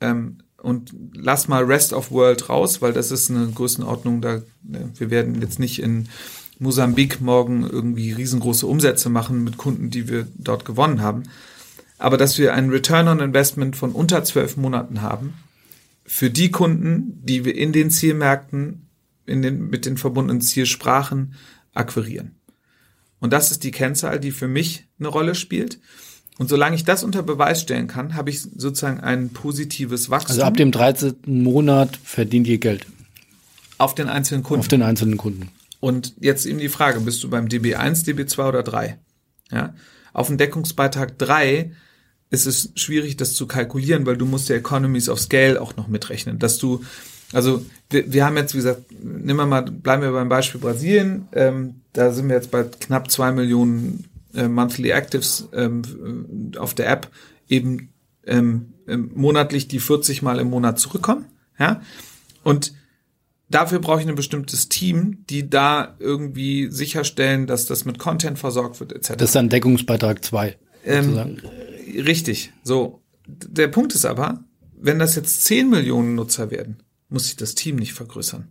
ähm, und lass mal Rest of World raus, weil das ist eine Größenordnung, da ne, wir werden jetzt nicht in Mosambik morgen irgendwie riesengroße Umsätze machen mit Kunden, die wir dort gewonnen haben. Aber dass wir einen Return on Investment von unter zwölf Monaten haben, für die Kunden, die wir in den Zielmärkten, in den, mit den verbundenen Zielsprachen akquirieren. Und das ist die Kennzahl, die für mich eine Rolle spielt. Und solange ich das unter Beweis stellen kann, habe ich sozusagen ein positives Wachstum. Also ab dem 13. Monat verdient ihr Geld. Auf den einzelnen Kunden. Auf den einzelnen Kunden. Und jetzt eben die Frage, bist du beim DB1, DB2 oder 3? Ja. Auf dem Deckungsbeitrag 3 ist es schwierig, das zu kalkulieren, weil du musst ja Economies of Scale auch noch mitrechnen, dass du, also wir, wir haben jetzt, wie gesagt, nehmen wir mal, bleiben wir beim Beispiel Brasilien, ähm, da sind wir jetzt bei knapp zwei Millionen äh, Monthly Actives ähm, auf der App eben ähm, ähm, monatlich die 40 Mal im Monat zurückkommen. Ja, und dafür brauche ich ein bestimmtes Team, die da irgendwie sicherstellen, dass das mit Content versorgt wird, etc. Das ist dann Deckungsbeitrag 2. Ähm, richtig. So. Der Punkt ist aber, wenn das jetzt 10 Millionen Nutzer werden, muss ich das Team nicht vergrößern.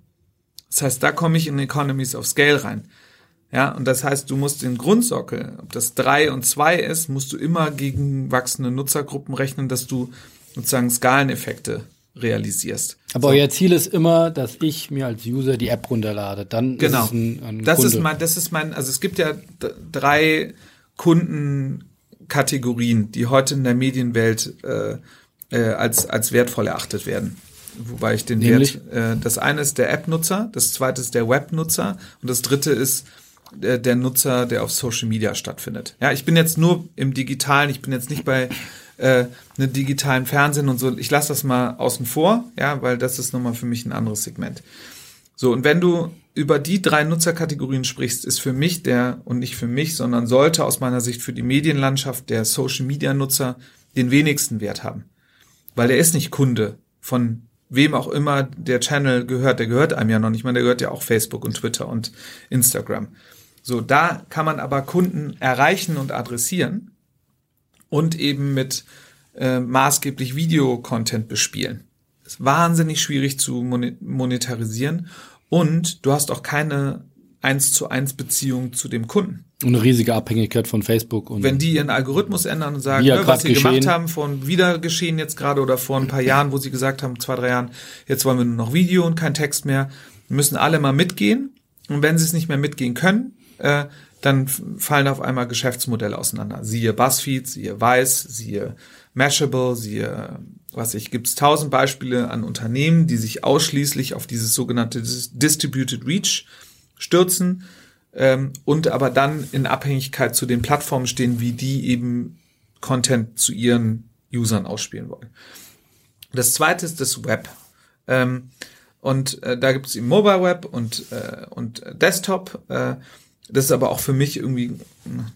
Das heißt, da komme ich in Economies of Scale rein. Ja, und das heißt, du musst den Grundsockel, ob das drei und zwei ist, musst du immer gegen wachsende Nutzergruppen rechnen, dass du sozusagen Skaleneffekte realisierst. Aber so. euer Ziel ist immer, dass ich mir als User die App runterlade. Dann genau. ist es ein, ein das Kunde. ist mein, das ist mein, also es gibt ja drei Kundenkategorien, die heute in der Medienwelt äh, äh, als als wertvoll erachtet werden. Wobei ich den Nämlich? Wert, äh, das eine ist der App-Nutzer, das zweite ist der Web-Nutzer und das dritte ist der, der Nutzer, der auf Social Media stattfindet. Ja, ich bin jetzt nur im Digitalen, ich bin jetzt nicht bei äh, einem digitalen Fernsehen und so. Ich lasse das mal außen vor, ja, weil das ist nochmal für mich ein anderes Segment. So, und wenn du über die drei Nutzerkategorien sprichst, ist für mich der, und nicht für mich, sondern sollte aus meiner Sicht für die Medienlandschaft der Social Media Nutzer den wenigsten Wert haben. Weil der ist nicht Kunde von wem auch immer der Channel gehört. Der gehört einem ja noch nicht mal, der gehört ja auch Facebook und Twitter und Instagram. So, da kann man aber Kunden erreichen und adressieren und eben mit äh, maßgeblich Videocontent bespielen. Ist wahnsinnig schwierig zu monetarisieren und du hast auch keine eins zu eins Beziehung zu dem Kunden. Und eine riesige Abhängigkeit von Facebook. Und Wenn die ihren Algorithmus ändern und sagen, Ja, ne, was sie gemacht geschehen. haben, von wieder geschehen jetzt gerade oder vor ein paar Jahren, wo sie gesagt haben, zwei, drei Jahren, jetzt wollen wir nur noch Video und kein Text mehr, müssen alle mal mitgehen. Und wenn sie es nicht mehr mitgehen können, äh, dann fallen auf einmal Geschäftsmodelle auseinander. Siehe BuzzFeed, siehe Vice, siehe Mashable, siehe, was ich, gibt's tausend Beispiele an Unternehmen, die sich ausschließlich auf dieses sogenannte Dis- Distributed Reach stürzen ähm, und aber dann in Abhängigkeit zu den Plattformen stehen, wie die eben Content zu ihren Usern ausspielen wollen. Das zweite ist das Web. Ähm, und äh, da gibt es eben Mobile Web und, äh, und Desktop. Äh, das ist aber auch für mich irgendwie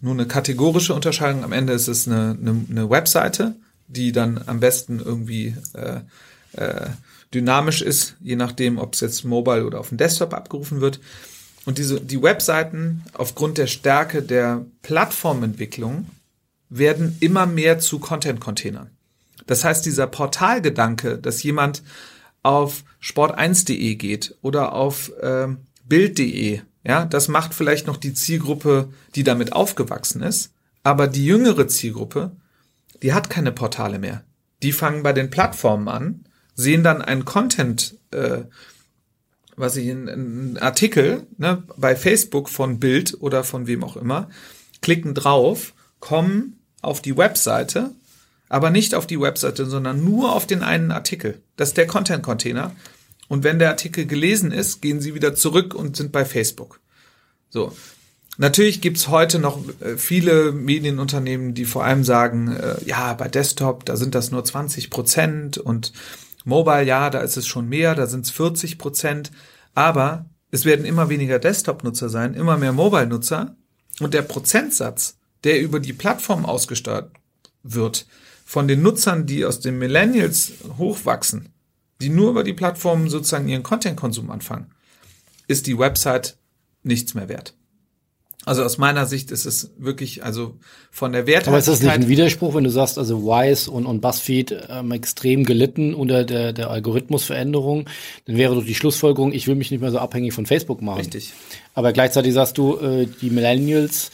nur eine kategorische Unterscheidung. Am Ende ist es eine, eine, eine Webseite, die dann am besten irgendwie äh, äh, dynamisch ist, je nachdem, ob es jetzt mobile oder auf dem Desktop abgerufen wird. Und diese, die Webseiten aufgrund der Stärke der Plattformentwicklung werden immer mehr zu Content-Containern. Das heißt, dieser Portalgedanke, dass jemand auf sport1.de geht oder auf ähm, bild.de, ja, das macht vielleicht noch die Zielgruppe, die damit aufgewachsen ist, aber die jüngere Zielgruppe, die hat keine Portale mehr. Die fangen bei den Plattformen an, sehen dann einen Content, äh, was ich in, in einen Artikel ne, bei Facebook von Bild oder von wem auch immer, klicken drauf, kommen auf die Webseite, aber nicht auf die Webseite, sondern nur auf den einen Artikel. Das ist der Content-Container. Und wenn der Artikel gelesen ist, gehen sie wieder zurück und sind bei Facebook. So. Natürlich gibt's heute noch äh, viele Medienunternehmen, die vor allem sagen, äh, ja, bei Desktop, da sind das nur 20 Prozent und Mobile, ja, da ist es schon mehr, da sind es 40 Prozent. Aber es werden immer weniger Desktop-Nutzer sein, immer mehr Mobile-Nutzer. Und der Prozentsatz, der über die Plattform ausgesteuert wird, von den Nutzern, die aus den Millennials hochwachsen, die nur über die Plattform sozusagen ihren Content-Konsum anfangen, ist die Website nichts mehr wert. Also aus meiner Sicht ist es wirklich, also von der Werthaltigkeit. Aber ist das nicht ein Widerspruch, wenn du sagst, also Wise und, und BuzzFeed haben extrem gelitten unter der, der Algorithmusveränderung? Dann wäre doch die Schlussfolgerung, ich will mich nicht mehr so abhängig von Facebook machen. Richtig. Aber gleichzeitig sagst du, äh, die Millennials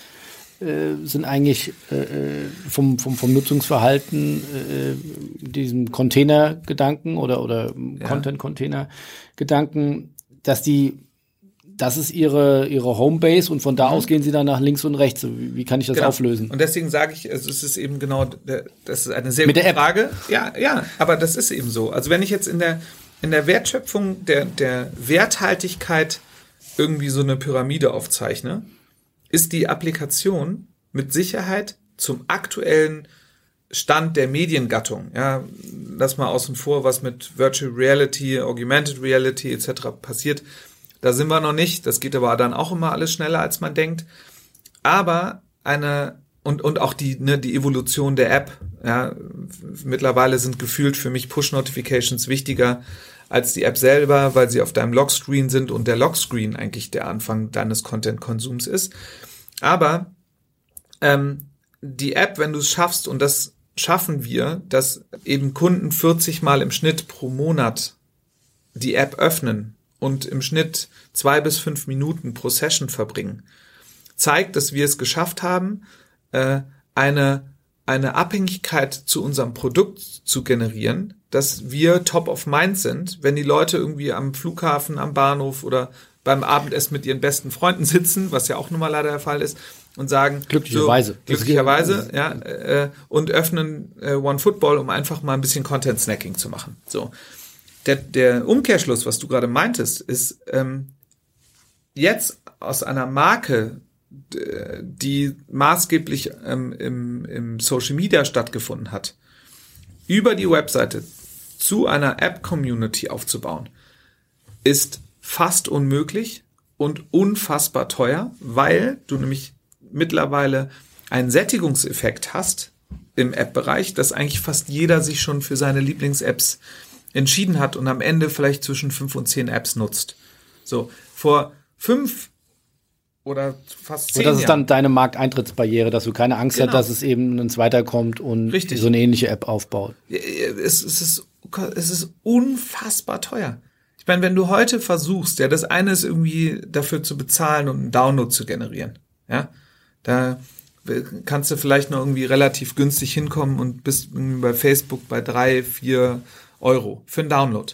sind eigentlich äh, äh, vom, vom, vom Nutzungsverhalten äh, diesem Container-Gedanken oder, oder Content-Container-Gedanken, dass die das ist ihre, ihre Homebase und von da aus gehen sie dann nach links und rechts. Wie, wie kann ich das Genau. auflösen? Und deswegen sage ich, also es ist eben genau, das ist eine sehr Mit gute. Frage. Ja, ja, aber das ist eben so. Also wenn ich jetzt in der, in der Wertschöpfung der, der Werthaltigkeit irgendwie so eine Pyramide aufzeichne, ist die Applikation mit Sicherheit zum aktuellen Stand der Mediengattung. Ja, lass mal außen vor, was mit Virtual Reality, Augmented Reality etc. passiert. Da sind wir noch nicht. Das geht aber dann auch immer alles schneller, als man denkt. Aber eine und und auch die ne, die Evolution der App Ja, mittlerweile sind gefühlt für mich Push-Notifications wichtiger als die App selber, weil sie auf deinem Lockscreen sind und der Lockscreen eigentlich der Anfang deines Content-Konsums ist. Aber ähm, die App, wenn du es schaffst, und das schaffen wir, dass eben Kunden 40 Mal im Schnitt pro Monat die App öffnen und im Schnitt zwei bis fünf Minuten pro Session verbringen, zeigt, dass wir es geschafft haben, äh, eine, eine Abhängigkeit zu unserem Produkt zu generieren, dass wir top of mind sind, wenn die Leute irgendwie am Flughafen, am Bahnhof oder beim Abendessen mit ihren besten Freunden sitzen, was ja auch nun mal leider der Fall ist, und sagen glücklicherweise, so, glücklicherweise, ja, äh, und öffnen äh, One Football, um einfach mal ein bisschen Content Snacking zu machen. So, der der Umkehrschluss, was du gerade meintest, ist ähm, jetzt aus einer Marke, die maßgeblich ähm, im, im Social Media stattgefunden hat, über die Webseite zu einer App Community aufzubauen, ist fast unmöglich und unfassbar teuer, weil du nämlich mittlerweile einen Sättigungseffekt hast im App-Bereich, dass eigentlich fast jeder sich schon für seine Lieblings-Apps entschieden hat und am Ende vielleicht zwischen fünf und zehn Apps nutzt. So, vor fünf oder fast zehn Und das ist dann deine Markteintrittsbarriere, dass du keine Angst genau. hast, dass es eben ein zweiter kommt und Richtig. so eine ähnliche App aufbaut. Es, es, ist, es ist unfassbar teuer. Ich meine, wenn du heute versuchst, ja, das eine ist irgendwie dafür zu bezahlen und einen Download zu generieren, ja, da kannst du vielleicht noch irgendwie relativ günstig hinkommen und bist bei Facebook bei drei, vier Euro für einen Download.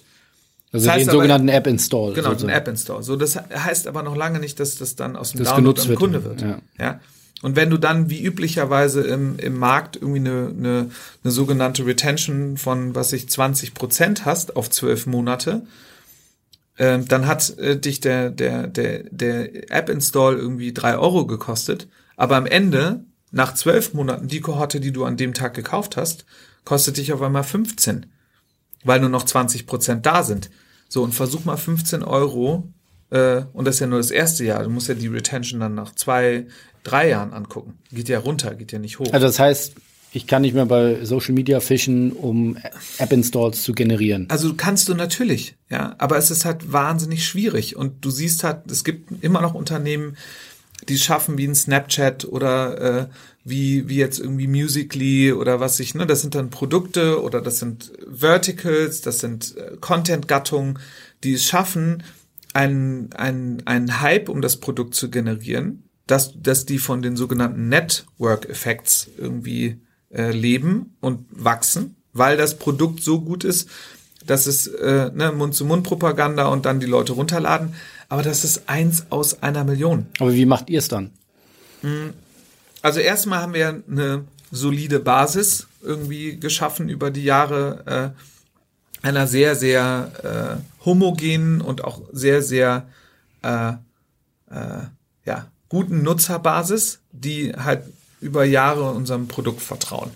Also das heißt den sogenannten App-Install. Genau, den App-Install. So, das heißt aber noch lange nicht, dass das dann aus dem das Download ein Kunde wird. Ja. ja. Und wenn du dann wie üblicherweise im, im Markt irgendwie eine, eine, eine sogenannte Retention von, was ich, 20 Prozent hast auf zwölf Monate, äh, dann hat äh, dich der, der, der, der App-Install irgendwie drei Euro gekostet. Aber am Ende, nach zwölf Monaten, die Kohorte, die du an dem Tag gekauft hast, kostet dich auf einmal 15, weil nur noch 20 Prozent da sind. So, und versuch mal 15 Euro, äh, und das ist ja nur das erste Jahr, du musst ja die Retention dann nach zwei, drei Jahren angucken. Geht ja runter, geht ja nicht hoch. Also das heißt, ich kann nicht mehr bei Social Media fischen, um App-Installs zu generieren. Also kannst du natürlich, ja, aber es ist halt wahnsinnig schwierig und du siehst halt, es gibt immer noch Unternehmen, die es schaffen wie ein Snapchat oder äh, wie wie jetzt irgendwie Musically oder was ich, ne, das sind dann Produkte oder das sind Verticals, das sind äh, Content-Gattungen, die es schaffen, einen einen einen Hype um das Produkt zu generieren, dass dass die von den sogenannten Network Effects irgendwie äh, leben und wachsen, weil das Produkt so gut ist, dass es äh, ne, Mund-zu-Mund-Propaganda und dann die Leute runterladen. Aber das ist eins aus einer Million. Aber wie macht ihr es dann? Hm. Also erstmal haben wir eine solide Basis irgendwie geschaffen über die Jahre äh, einer sehr, sehr äh, homogenen und auch sehr, sehr äh, äh, ja, guten Nutzerbasis, die halt über Jahre unserem Produkt vertrauen.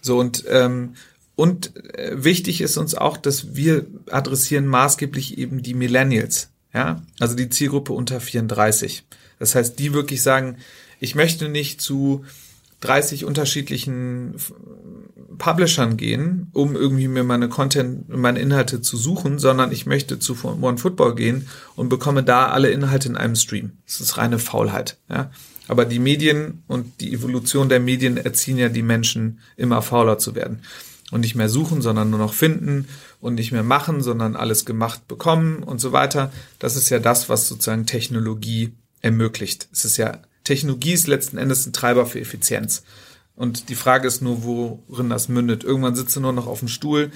So und ähm, und äh, wichtig ist uns auch, dass wir adressieren maßgeblich eben die Millennials, ja, also die Zielgruppe unter 34. Das heißt, die wirklich sagen, ich möchte nicht zu 30 unterschiedlichen Publishern gehen, um irgendwie mir meine Content, meine Inhalte zu suchen, sondern ich möchte zu One Football gehen und bekomme da alle Inhalte in einem Stream. Das ist reine Faulheit, ja. Aber die Medien und die Evolution der Medien erziehen ja die Menschen, immer fauler zu werden. Und nicht mehr suchen, sondern nur noch finden und nicht mehr machen, sondern alles gemacht bekommen und so weiter. Das ist ja das, was sozusagen Technologie ermöglicht. Es ist ja, Technologie ist letzten Endes ein Treiber für Effizienz. Und die Frage ist nur, worin das mündet. Irgendwann sitzt du nur noch auf dem Stuhl,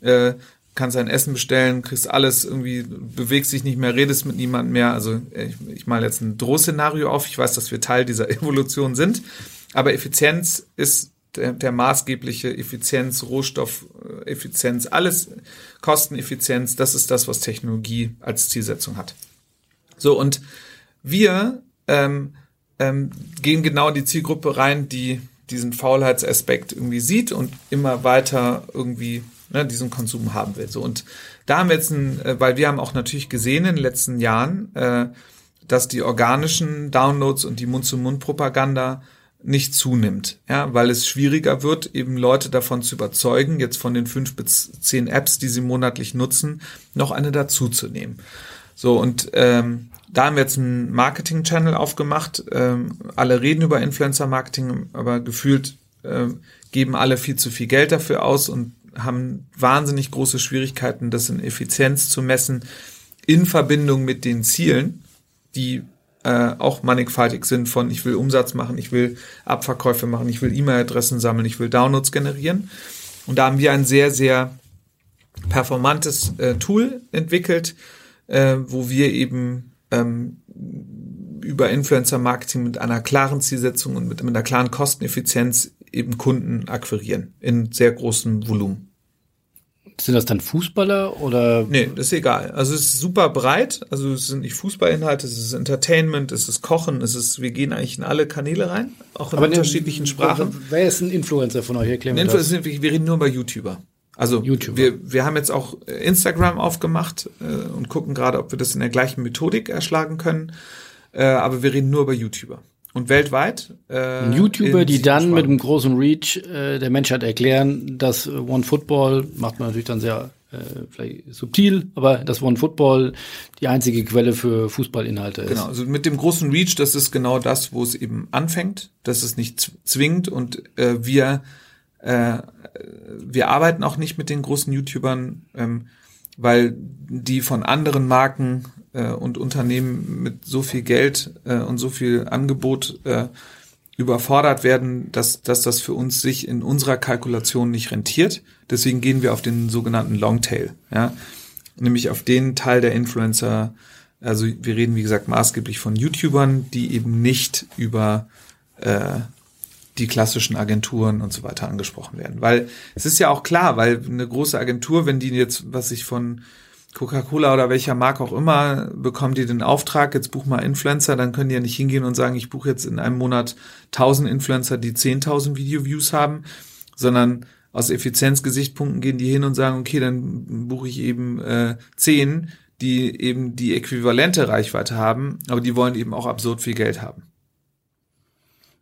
äh, kannst ein Essen bestellen, kriegst alles irgendwie, bewegst dich nicht mehr, redest mit niemandem mehr. Also ich, ich male jetzt ein Drohszenario auf. Ich weiß, dass wir Teil dieser Evolution sind. Aber Effizienz ist der, der maßgebliche Effizienz, Rohstoffeffizienz, alles Kosteneffizienz, das ist das, was Technologie als Zielsetzung hat. So, und wir ähm, ähm, gehen genau in die Zielgruppe rein, die diesen Faulheitsaspekt irgendwie sieht und immer weiter irgendwie ne, diesen Konsum haben will. So und da haben wir jetzt ein, äh, weil wir haben auch natürlich gesehen in den letzten Jahren, äh, dass die organischen Downloads und die Mund-zu-Mund-Propaganda nicht zunimmt, ja, weil es schwieriger wird, eben Leute davon zu überzeugen, jetzt von den fünf bis zehn Apps, die sie monatlich nutzen, noch eine dazuzunehmen. So und ähm, da haben wir jetzt einen Marketing-Channel aufgemacht. Ähm, alle reden über Influencer-Marketing, aber gefühlt äh, geben alle viel zu viel Geld dafür aus und haben wahnsinnig große Schwierigkeiten, das in Effizienz zu messen, in Verbindung mit den Zielen, die äh, auch mannigfaltig sind von ich will Umsatz machen, ich will Abverkäufe machen, ich will E-Mail-Adressen sammeln, ich will Downloads generieren. Und da haben wir ein sehr, sehr performantes äh, Tool entwickelt, äh, wo wir eben ähm, über Influencer-Marketing mit einer klaren Zielsetzung und mit, mit einer klaren Kosteneffizienz eben Kunden akquirieren in sehr großem Volumen. Sind das dann Fußballer oder? Nee, das ist egal. Also es ist super breit. Also es sind nicht Fußballinhalte, es ist Entertainment, es ist Kochen, es ist, wir gehen eigentlich in alle Kanäle rein, auch in Aber unterschiedlichen ne, Sprachen. Wer ist ein Influencer von euch? Erklären Influencer, wir, wir reden nur über YouTuber. Also YouTuber. wir, wir haben jetzt auch Instagram aufgemacht äh, und gucken gerade, ob wir das in der gleichen Methodik erschlagen können. Äh, aber wir reden nur über YouTuber. Und weltweit. Äh, YouTuber, die dann mit einem großen Reach äh, der Menschheit erklären, dass One Football, macht man natürlich dann sehr äh, vielleicht subtil, aber dass One Football die einzige Quelle für Fußballinhalte ist. Genau, also mit dem großen Reach, das ist genau das, wo es eben anfängt, dass es nicht zwingt und äh, wir äh, wir arbeiten auch nicht mit den großen YouTubern, ähm, weil die von anderen Marken äh, und Unternehmen mit so viel Geld äh, und so viel Angebot äh, überfordert werden, dass, dass das für uns sich in unserer Kalkulation nicht rentiert. Deswegen gehen wir auf den sogenannten Longtail, ja, nämlich auf den Teil der Influencer. Also wir reden wie gesagt maßgeblich von YouTubern, die eben nicht über äh, die klassischen Agenturen und so weiter angesprochen werden. Weil es ist ja auch klar, weil eine große Agentur, wenn die jetzt, was ich von Coca-Cola oder welcher Marke auch immer, bekommen die den Auftrag, jetzt buch mal Influencer, dann können die ja nicht hingehen und sagen, ich buche jetzt in einem Monat 1000 Influencer, die 10.000 Video-Views haben, sondern aus Effizienzgesichtspunkten gehen die hin und sagen, okay, dann buche ich eben äh, 10, die eben die äquivalente Reichweite haben, aber die wollen eben auch absurd viel Geld haben.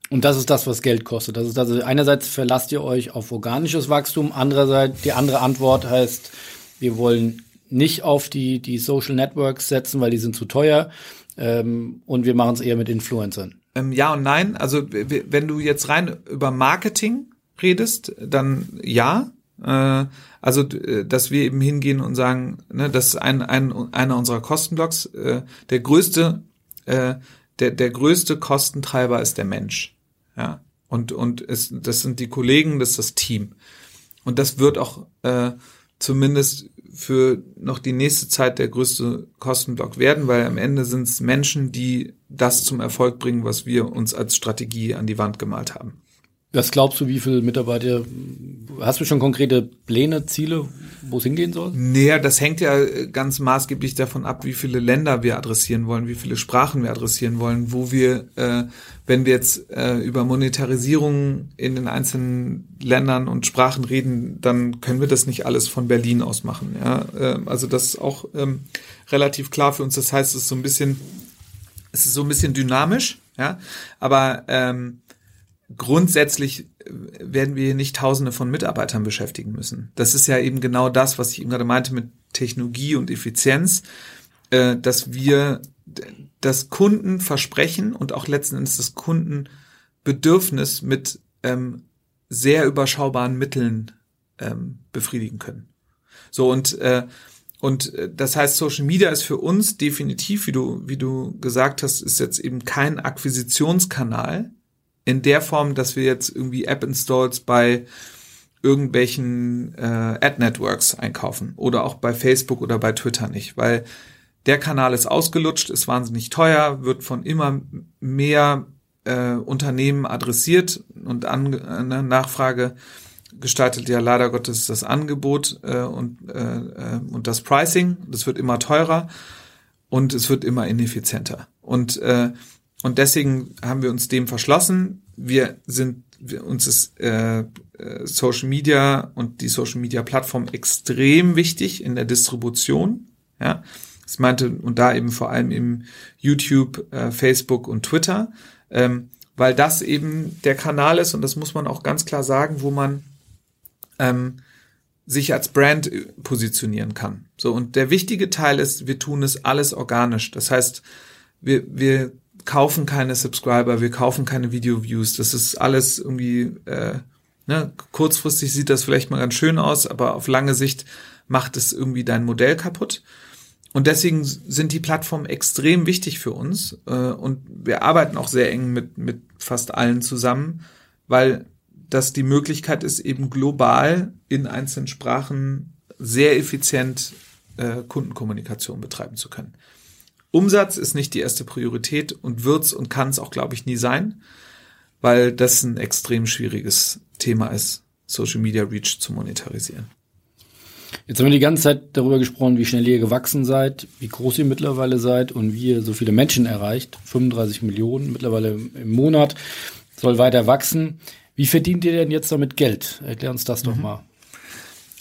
Und das ist das, was Geld kostet. Das ist also einerseits verlasst ihr euch auf organisches Wachstum, andererseits die andere Antwort heißt, wir wollen nicht auf die, die Social Networks setzen, weil die sind zu teuer. Ähm, und wir machen es eher mit Influencern. Ähm, ja und nein. Also wenn du jetzt rein über Marketing redest, dann ja. Äh, also dass wir eben hingehen und sagen, ne, das ist ein, ein, einer unserer Kostenblocks. Äh, der größte, äh, der, der größte Kostentreiber ist der Mensch. Ja. Und, und es, das sind die Kollegen, das ist das Team. Und das wird auch äh, zumindest für noch die nächste Zeit der größte Kostenblock werden, weil am Ende sind es Menschen, die das zum Erfolg bringen, was wir uns als Strategie an die Wand gemalt haben. Was glaubst du, wie viele Mitarbeiter, hast du schon konkrete Pläne, Ziele, wo es hingehen soll? Naja, das hängt ja ganz maßgeblich davon ab, wie viele Länder wir adressieren wollen, wie viele Sprachen wir adressieren wollen, wo wir, äh, wenn wir jetzt äh, über Monetarisierung in den einzelnen Ländern und Sprachen reden, dann können wir das nicht alles von Berlin aus machen. Ja? Äh, also das ist auch ähm, relativ klar für uns. Das heißt, es ist so ein bisschen, es ist so ein bisschen dynamisch, ja, aber ähm, grundsätzlich äh, werden wir hier nicht Tausende von Mitarbeitern beschäftigen müssen. Das ist ja eben genau das, was ich eben gerade meinte mit Technologie und Effizienz, äh, dass wir das Kundenversprechen und auch letzten Endes das Kundenbedürfnis mit ähm, sehr überschaubaren Mitteln ähm, befriedigen können. So und äh, und das heißt, Social Media ist für uns definitiv, wie du wie du gesagt hast, ist jetzt eben kein Akquisitionskanal, in der Form, dass wir jetzt irgendwie App-Installs bei irgendwelchen äh, Ad-Networks einkaufen oder auch bei Facebook oder bei Twitter nicht, weil der Kanal ist ausgelutscht, ist wahnsinnig teuer, wird von immer mehr äh, Unternehmen adressiert und an, eine Nachfrage gestaltet ja leider Gottes das Angebot äh, und, äh, äh, und das Pricing. Das wird immer teurer und es wird immer ineffizienter. Und äh, und deswegen haben wir uns dem verschlossen. Wir sind, wir, uns ist äh, äh, Social Media und die Social Media Plattform extrem wichtig in der Distribution. Ja, das meinte und da eben vor allem im YouTube, äh, Facebook und Twitter. Ähm, weil das eben der Kanal ist und das muss man auch ganz klar sagen, wo man ähm, sich als Brand äh, positionieren kann. So und der wichtige Teil ist, wir tun es alles organisch. Das heißt, wir wir kaufen keine Subscriber, wir kaufen keine Video-Views. Das ist alles irgendwie äh, ne, kurzfristig sieht das vielleicht mal ganz schön aus, aber auf lange Sicht macht es irgendwie dein Modell kaputt. Und deswegen sind die Plattformen extrem wichtig für uns. Äh, und wir arbeiten auch sehr eng mit, mit fast allen zusammen, weil das die Möglichkeit ist, eben global in einzelnen Sprachen sehr effizient äh, Kundenkommunikation betreiben zu können. Umsatz ist nicht die erste Priorität und wird's und kann es auch, glaube ich, nie sein, weil das ein extrem schwieriges Thema ist, Social Media Reach zu monetarisieren. Jetzt haben wir die ganze Zeit darüber gesprochen, wie schnell ihr gewachsen seid, wie groß ihr mittlerweile seid und wie ihr so viele Menschen erreicht. 35 Millionen mittlerweile im Monat, soll weiter wachsen. Wie verdient ihr denn jetzt damit Geld? Erklär uns das mhm. doch mal.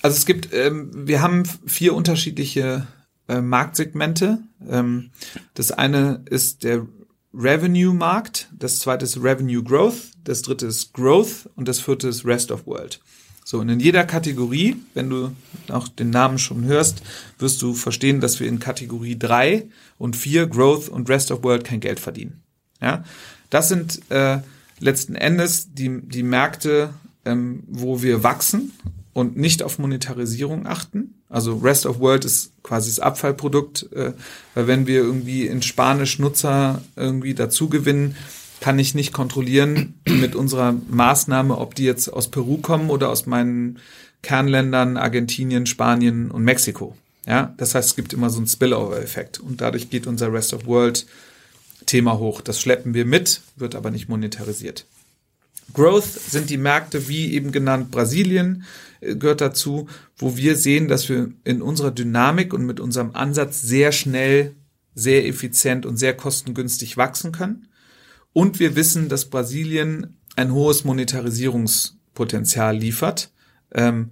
Also es gibt, ähm, wir haben vier unterschiedliche äh, Marktsegmente. Ähm, das eine ist der Revenue-Markt, das zweite ist Revenue Growth, das dritte ist Growth und das vierte ist Rest of World. So, und in jeder Kategorie, wenn du auch den Namen schon hörst, wirst du verstehen, dass wir in Kategorie drei und vier Growth und Rest of World kein Geld verdienen. Ja, das sind äh, letzten Endes die, die Märkte, ähm, wo wir wachsen und nicht auf Monetarisierung achten. Also Rest of World ist quasi das Abfallprodukt, äh, weil wenn wir irgendwie in Spanisch Nutzer irgendwie dazu gewinnen, kann ich nicht kontrollieren mit unserer Maßnahme, ob die jetzt aus Peru kommen oder aus meinen Kernländern Argentinien, Spanien und Mexiko. Ja, das heißt, es gibt immer so einen Spillover-Effekt und dadurch geht unser Rest of World Thema hoch. Das schleppen wir mit, wird aber nicht monetarisiert. Growth sind die Märkte, wie eben genannt, Brasilien äh, gehört dazu, wo wir sehen, dass wir in unserer Dynamik und mit unserem Ansatz sehr schnell, sehr effizient und sehr kostengünstig wachsen können. Und wir wissen, dass Brasilien ein hohes Monetarisierungspotenzial liefert, ähm,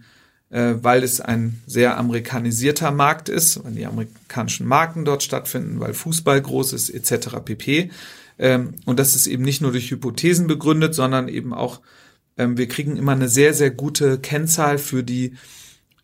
äh, weil es ein sehr amerikanisierter Markt ist, weil die amerikanischen Marken dort stattfinden, weil Fußball groß ist, etc. pp. Ähm, und das ist eben nicht nur durch Hypothesen begründet, sondern eben auch, ähm, wir kriegen immer eine sehr, sehr gute Kennzahl für die,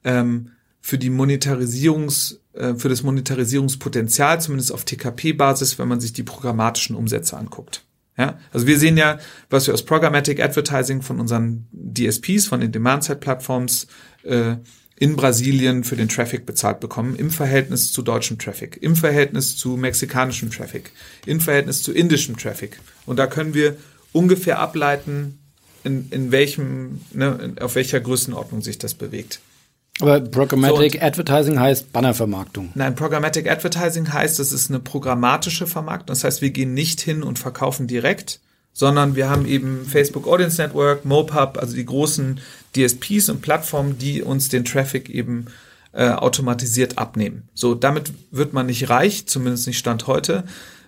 ähm, für die Monetarisierungs, äh, für das Monetarisierungspotenzial, zumindest auf TKP-Basis, wenn man sich die programmatischen Umsätze anguckt. Ja, also wir sehen ja, was wir aus Programmatic Advertising von unseren DSPs, von den Demand-Side-Plattforms äh, in Brasilien für den Traffic bezahlt bekommen, im Verhältnis zu deutschem Traffic, im Verhältnis zu mexikanischem Traffic, im Verhältnis zu indischem Traffic. Und da können wir ungefähr ableiten, in, in welchem, ne, auf welcher Größenordnung sich das bewegt. Aber Programmatic so, Advertising heißt Bannervermarktung. Nein, Programmatic Advertising heißt, es ist eine programmatische Vermarktung. Das heißt, wir gehen nicht hin und verkaufen direkt, sondern wir haben eben Facebook Audience Network, MoPub, also die großen DSPs und Plattformen, die uns den Traffic eben äh, automatisiert abnehmen. So, damit wird man nicht reich, zumindest nicht Stand heute,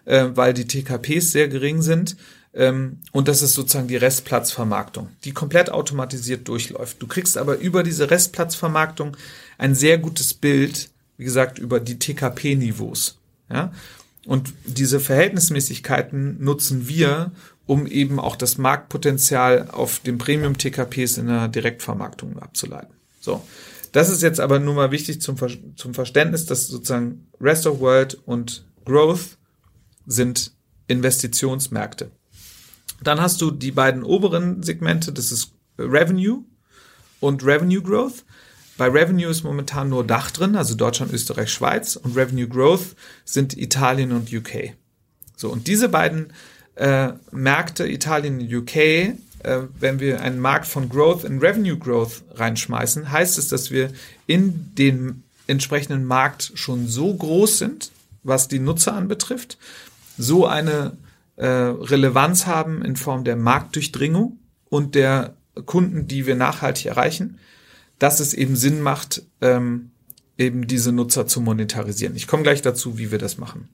äh, weil die TKPs sehr gering sind. Ähm, und das ist sozusagen die Restplatzvermarktung, die komplett automatisiert durchläuft. Du kriegst aber über diese Restplatzvermarktung ein sehr gutes Bild, wie gesagt, über die TKP-Niveaus. Ja? Und diese Verhältnismäßigkeiten nutzen wir, um eben auch das Marktpotenzial auf den Premium-TKPs in der Direktvermarktung abzuleiten. So. Das ist jetzt aber nur mal wichtig zum, Ver zum Verständnis, dass sozusagen Rest of World und Growth sind Investitionsmärkte. Dann hast du die beiden oberen Segmente, das ist Revenue und Revenue Growth. Bei Revenue ist momentan nur Dach drin, also Deutschland, Österreich, Schweiz. Und Revenue Growth sind Italien und UK. So, und diese beiden äh, Märkte, Italien und UK, äh, wenn wir einen Markt von Growth in Revenue Growth reinschmeißen, heißt es, dass wir in den entsprechenden Markt schon so groß sind, was die Nutzer anbetrifft, so eine äh, Relevanz haben in Form der Marktdurchdringung und der Kunden, die wir nachhaltig erreichen, dass es eben Sinn macht, ähm, eben diese Nutzer zu monetarisieren. Ich komme gleich dazu, wie wir das machen.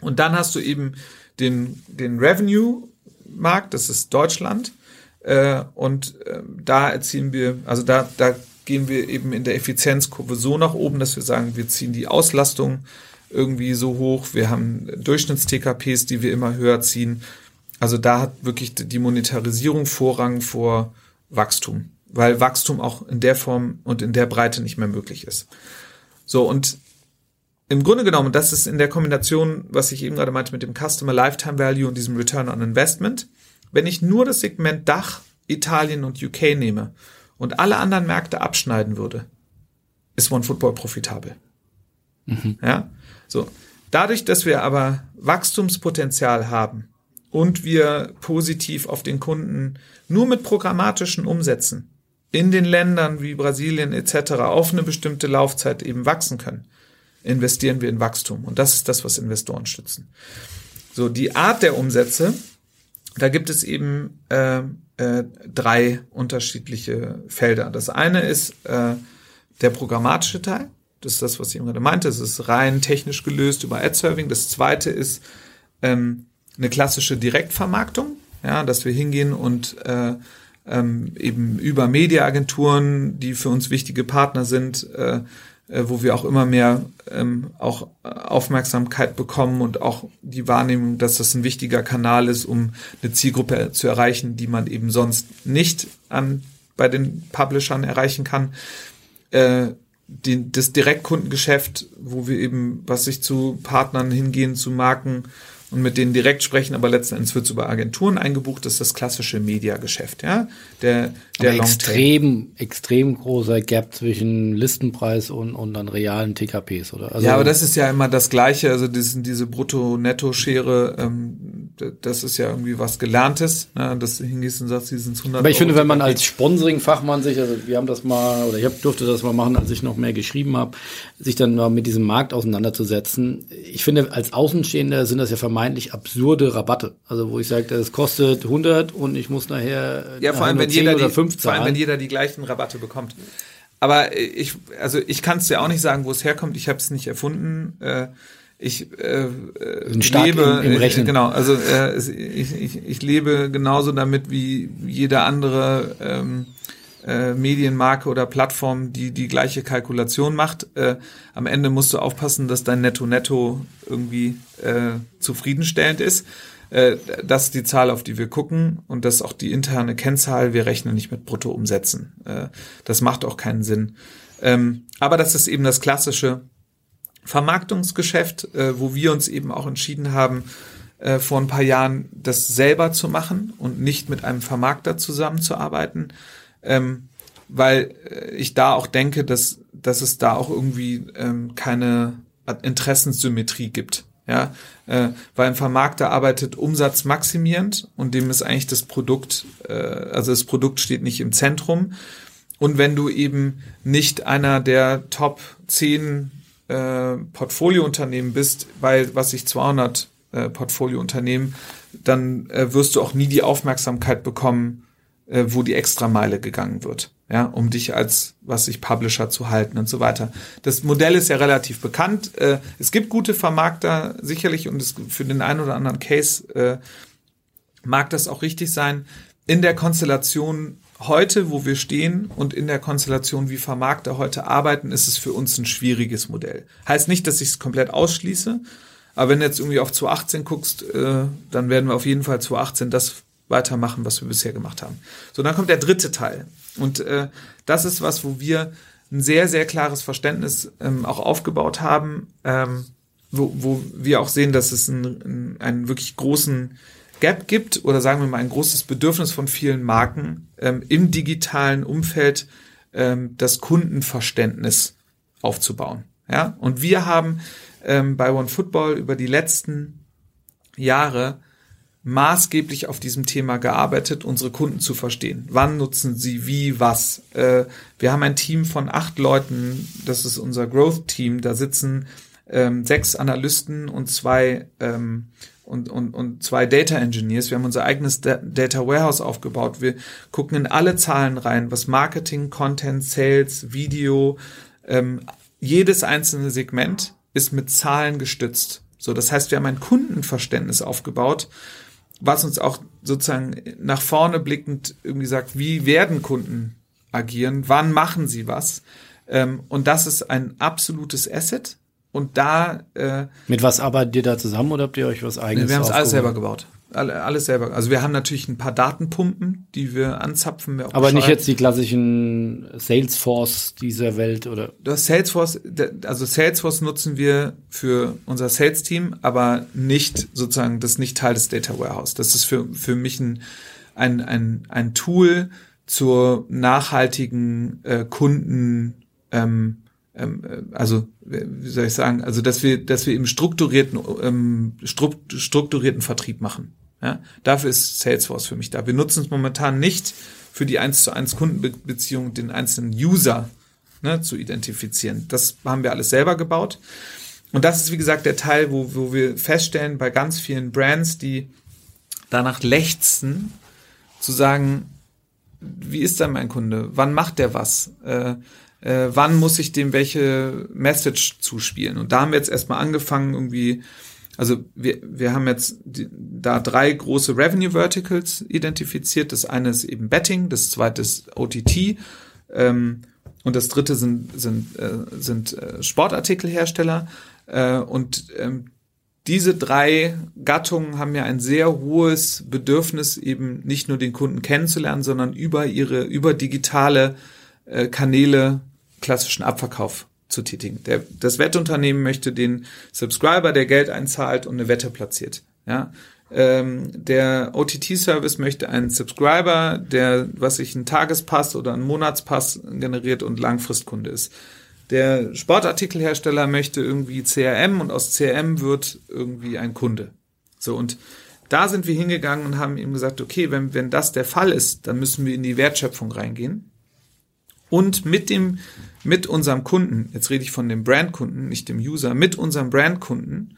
Und dann hast du eben den, den Revenue-Markt, das ist Deutschland. Äh, und äh, da erzielen wir, also da, da gehen wir eben in der Effizienzkurve so nach oben, dass wir sagen, wir ziehen die Auslastung irgendwie so hoch. Wir haben Durchschnitts-TKPs, die wir immer höher ziehen. Also da hat wirklich die Monetarisierung Vorrang vor Wachstum, weil Wachstum auch in der Form und in der Breite nicht mehr möglich ist. So, und im Grunde genommen, das ist in der Kombination, was ich eben gerade meinte mit dem Customer Lifetime Value und diesem Return on Investment, wenn ich nur das Segment Dach, Italien und UK nehme und alle anderen Märkte abschneiden würde, ist OneFootball profitabel. Mhm. Ja, so. Dadurch, dass wir aber Wachstumspotenzial haben und wir positiv auf den Kunden nur mit programmatischen Umsätzen in den Ländern wie Brasilien etc. auf eine bestimmte Laufzeit eben wachsen können, investieren wir in Wachstum. Und das ist das, was Investoren stützen. So, die Art der Umsätze, da gibt es eben äh, äh, drei unterschiedliche Felder. Das eine ist äh, der programmatische Teil. Das ist das, was ich gerade meinte. Das ist rein technisch gelöst über Ad-Serving. Das zweite ist ähm, eine klassische Direktvermarktung, ja, dass wir hingehen und äh, ähm, eben über Mediaagenturen, die für uns wichtige Partner sind, äh, wo wir auch immer mehr ähm, auch Aufmerksamkeit bekommen und auch die Wahrnehmung, dass das ein wichtiger Kanal ist, um eine Zielgruppe zu erreichen, die man eben sonst nicht an bei den Publishern erreichen kann. Äh, die, das Direktkundengeschäft, wo wir eben, was sich zu Partnern hingehen, zu Marken und mit denen direkt sprechen, aber letzten Endes wird es über Agenturen eingebucht, das ist das klassische Mediageschäft, ja. Der, der aber extrem, extrem großer Gap zwischen Listenpreis und, und dann realen TKPs, oder? Also ja, aber das ist ja immer das Gleiche, also das, diese Brutto-Netto-Schere, ähm, das ist ja irgendwie was Gelerntes, ne? das hingehst und sagst, sie sind 100 Aber ich Euro finde, wenn man als Sponsoring-Fachmann sich, also wir haben das mal, oder ich hab, durfte das mal machen, als ich noch mehr geschrieben habe, sich dann mal mit diesem Markt auseinanderzusetzen. Ich finde, als Außenstehender sind das ja vermeintlich absurde Rabatte. Also wo ich sage, es kostet 100 und ich muss nachher ja, vor allem, wenn jeder die, vor allem, wenn jeder die gleichen Rabatte bekommt. Aber ich, also ich kann es ja auch nicht sagen, wo es herkommt. Ich habe es nicht erfunden. Äh, ich äh, lebe im, im. Äh, genau, also äh, ich, ich, ich lebe genauso damit wie jeder andere ähm, äh, Medienmarke oder Plattform, die die gleiche Kalkulation macht. Äh, am Ende musst du aufpassen, dass dein Netto-Netto irgendwie äh, zufriedenstellend ist. Äh, das ist die Zahl, auf die wir gucken und das ist auch die interne Kennzahl. Wir rechnen nicht mit Bruttoumsätzen. Äh, das macht auch keinen Sinn. Ähm, aber das ist eben das klassische Vermarktungsgeschäft, äh, wo wir uns eben auch entschieden haben, äh, vor ein paar Jahren das selber zu machen und nicht mit einem Vermarkter zusammenzuarbeiten, ähm, weil äh, ich da auch denke, dass, dass es da auch irgendwie ähm, keine Interessensymmetrie gibt. Ja, äh, weil ein Vermarkter arbeitet umsatzmaximierend und dem ist eigentlich das Produkt, äh, also das Produkt steht nicht im Zentrum. Und wenn du eben nicht einer der Top 10 äh, Portfoliounternehmen bist, bei was ich 200 äh, Portfoliounternehmen, dann äh, wirst du auch nie die Aufmerksamkeit bekommen, äh, wo die Extrameile gegangen wird, ja, um dich als, was ich Publisher zu halten und so weiter. Das Modell ist ja relativ bekannt. Äh, es gibt gute Vermarkter sicherlich und es, für den einen oder anderen Case äh, mag das auch richtig sein. In der Konstellation heute, wo wir stehen und in der Konstellation, wie Vermarkter heute arbeiten, ist es für uns ein schwieriges Modell. Heißt nicht, dass ich es komplett ausschließe, aber wenn du jetzt irgendwie auf 2018 guckst, äh, dann werden wir auf jeden Fall 2018 das weitermachen, was wir bisher gemacht haben. So, dann kommt der dritte Teil. Und äh, das ist was, wo wir ein sehr, sehr klares Verständnis ähm, auch aufgebaut haben, ähm, wo, wo wir auch sehen, dass es einen, einen wirklich großen Gap gibt oder sagen wir mal ein großes Bedürfnis von vielen Marken ähm, im digitalen Umfeld ähm, das Kundenverständnis aufzubauen. Ja, und wir haben ähm, bei OneFootball über die letzten Jahre maßgeblich auf diesem Thema gearbeitet, unsere Kunden zu verstehen. Wann nutzen sie wie was? Äh, wir haben ein Team von acht Leuten, das ist unser Growth-Team, da sitzen ähm, sechs Analysten und zwei ähm, und, und, und zwei Data Engineers. Wir haben unser eigenes Data Warehouse aufgebaut. Wir gucken in alle Zahlen rein, was Marketing, Content, Sales, Video, ähm, jedes einzelne Segment ist mit Zahlen gestützt. So, das heißt, wir haben ein Kundenverständnis aufgebaut, was uns auch sozusagen nach vorne blickend irgendwie sagt, wie werden Kunden agieren, wann machen sie was. Ähm, und das ist ein absolutes Asset, und da. Äh, Mit was arbeitet ihr da zusammen oder habt ihr euch was eigenes Wir haben es alles selber gebaut. alles selber. Also wir haben natürlich ein paar Datenpumpen, die wir anzapfen. Wir Aber nicht jetzt die klassischen Salesforce dieser Welt oder? Das Salesforce, also Salesforce nutzen wir für unser Sales-Team, aber nicht sozusagen, das ist nicht Teil des Data Warehouse. Das ist für, für mich ein, ein, ein, ein Tool zur nachhaltigen äh, Kunden, ähm, ähm, äh, also wie soll ich sagen, also dass wir, dass wir eben strukturierten, ähm, strukturierten Vertrieb machen. Ja? Dafür ist Salesforce für mich da. Wir nutzen es momentan nicht für die 1 zu 1 Kundenbeziehung, den einzelnen User ne, zu identifizieren. Das haben wir alles selber gebaut. Und das ist, wie gesagt, der Teil, wo, wo wir feststellen, bei ganz vielen Brands, die danach lechzen, zu sagen, wie ist da mein Kunde? Wann macht der was? Äh, äh, wann muss ich dem welche Message zuspielen? Und da haben wir jetzt erstmal angefangen, irgendwie, also wir, wir haben jetzt die, da drei große Revenue Verticals identifiziert. Das eine ist eben Betting, das zweite ist OTT ähm, und das dritte sind, sind, äh, sind äh, Sportartikelhersteller. Äh, und ähm, diese drei Gattungen haben ja ein sehr hohes Bedürfnis, eben nicht nur den Kunden kennenzulernen, sondern über ihre, über digitale äh, Kanäle klassischen Abverkauf zu tätigen. Der, das Wettunternehmen möchte den Subscriber, der Geld einzahlt und eine Wette platziert. Ja, ähm, der OTT-Service möchte einen Subscriber, der, was sich einen Tagespass oder einen Monatspass generiert und Langfristkunde ist. Der Sportartikelhersteller möchte irgendwie CRM und aus CRM wird irgendwie ein Kunde. So und da sind wir hingegangen und haben ihm gesagt, okay, wenn, wenn das der Fall ist, dann müssen wir in die Wertschöpfung reingehen und mit dem, mit unserem Kunden, jetzt rede ich von dem Brandkunden, nicht dem User, mit unserem Brandkunden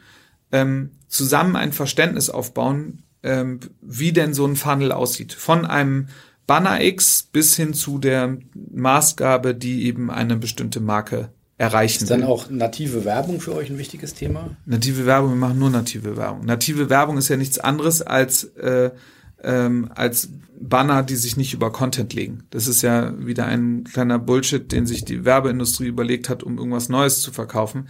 ähm, zusammen ein Verständnis aufbauen, ähm, wie denn so ein Funnel aussieht. Von einem Banner X bis hin zu der Maßgabe, die eben eine bestimmte Marke erreichen Ist dann auch native Werbung für euch ein wichtiges Thema? Native Werbung, wir machen nur native Werbung. Native Werbung ist ja nichts anderes als äh, ähm, als Banner, die sich nicht über Content legen. Das ist ja wieder ein kleiner Bullshit, den sich die Werbeindustrie überlegt hat, um irgendwas Neues zu verkaufen.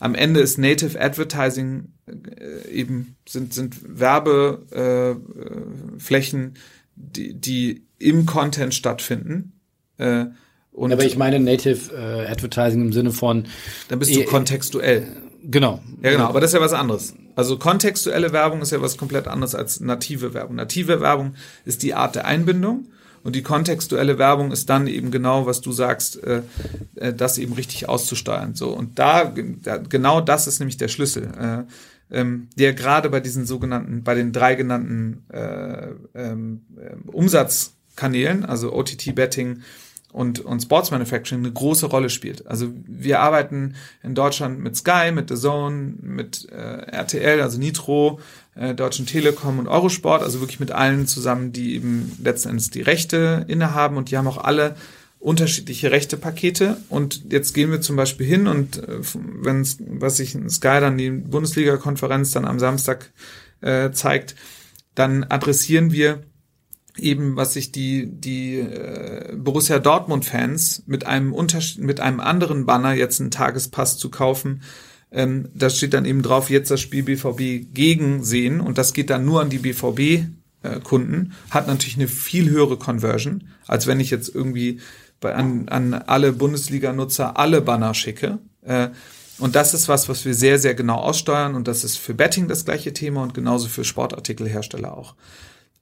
Am Ende ist Native Advertising äh, eben sind sind Werbeflächen, äh, die, die im Content stattfinden. Äh, und aber ich meine Native äh, Advertising im Sinne von. Dann bist du kontextuell. Genau. Ja, genau, aber das ist ja was anderes. Also kontextuelle Werbung ist ja was komplett anderes als native Werbung. Native Werbung ist die Art der Einbindung und die kontextuelle Werbung ist dann eben genau, was du sagst, äh, äh, das eben richtig auszusteuern. So und da, da genau das ist nämlich der Schlüssel, äh, ähm, der gerade bei diesen sogenannten, bei den drei genannten äh, ähm, äh, Umsatzkanälen, also OTT Betting, und, und Sports Manufacturing eine große Rolle spielt. Also wir arbeiten in Deutschland mit Sky, mit The Zone, mit äh, RTL, also Nitro, äh, Deutschen Telekom und Eurosport, also wirklich mit allen zusammen, die eben letzten Endes die Rechte innehaben und die haben auch alle unterschiedliche Rechtepakete. Und jetzt gehen wir zum Beispiel hin und äh, wenn was sich in Sky dann die Bundesliga-Konferenz dann am Samstag äh, zeigt, dann adressieren wir eben, was sich die, die äh, Borussia Dortmund-Fans mit einem Unterschied, mit einem anderen Banner jetzt einen Tagespass zu kaufen, ähm, da steht dann eben drauf, jetzt das Spiel BVB gegen sehen. Und das geht dann nur an die BVB-Kunden, äh, hat natürlich eine viel höhere Conversion, als wenn ich jetzt irgendwie bei, an, an alle Bundesliga-Nutzer alle Banner schicke. Äh, und das ist was, was wir sehr, sehr genau aussteuern. Und das ist für Betting das gleiche Thema und genauso für Sportartikelhersteller auch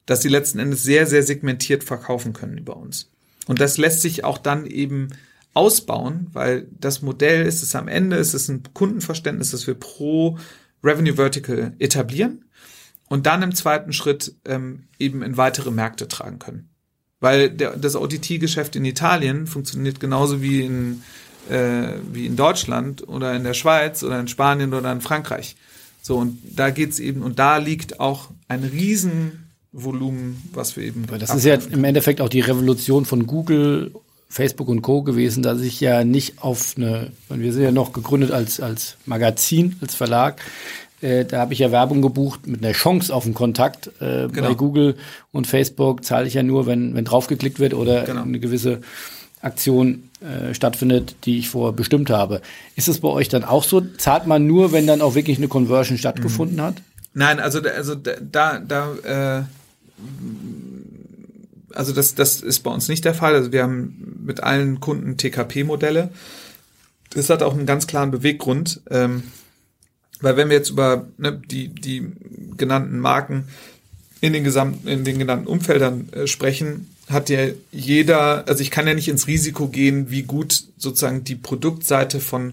dass sie letzten Endes sehr, sehr segmentiert verkaufen können über uns. Und das lässt sich auch dann eben ausbauen, weil das Modell ist es am Ende, ist es ein Kundenverständnis, das wir pro Revenue Vertical etablieren und dann im zweiten Schritt ähm, eben in weitere Märkte tragen können. Weil der, das OTT-Geschäft in Italien funktioniert genauso wie in, äh, wie in Deutschland oder in der Schweiz oder in Spanien oder in Frankreich. So, und da geht's eben, und da liegt auch ein riesen Volumen, was wir eben. Weil das ist ja im Endeffekt auch die Revolution von Google, Facebook und Co. gewesen, dass ich ja nicht auf eine, wir sind ja noch gegründet als, als Magazin, als Verlag, äh, da habe ich ja Werbung gebucht mit einer Chance auf einen Kontakt. Äh, genau. Bei Google und Facebook zahle ich ja nur, wenn, wenn draufgeklickt wird oder genau. eine gewisse Aktion äh, stattfindet, die ich vorher bestimmt habe. Ist es bei euch dann auch so? Zahlt man nur, wenn dann auch wirklich eine Conversion stattgefunden mhm. hat? Nein, also also da da äh, also das das ist bei uns nicht der Fall. Also wir haben mit allen Kunden TKP-Modelle. Das hat auch einen ganz klaren Beweggrund, ähm, weil wenn wir jetzt über ne, die die genannten Marken in den gesamten in den genannten Umfeldern äh, sprechen, hat ja jeder, also ich kann ja nicht ins Risiko gehen, wie gut sozusagen die Produktseite von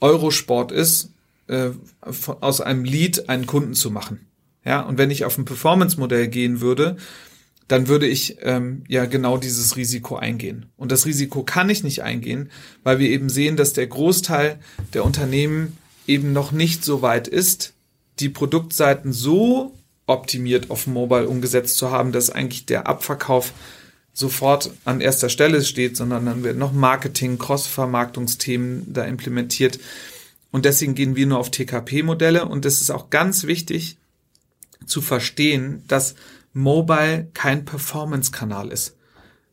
Eurosport ist, äh, von, aus einem Lead einen Kunden zu machen. Ja, und wenn ich auf ein Performance-Modell gehen würde, dann würde ich ähm, ja genau dieses Risiko eingehen. Und das Risiko kann ich nicht eingehen, weil wir eben sehen, dass der Großteil der Unternehmen eben noch nicht so weit ist, die Produktseiten so optimiert auf Mobile umgesetzt zu haben, dass eigentlich der Abverkauf sofort an erster Stelle steht, sondern dann wird noch Marketing, Cross-Vermarktungsthemen da implementiert. Und deswegen gehen wir nur auf TKP-Modelle. Und es ist auch ganz wichtig zu verstehen, dass Mobile kein Performance-Kanal ist.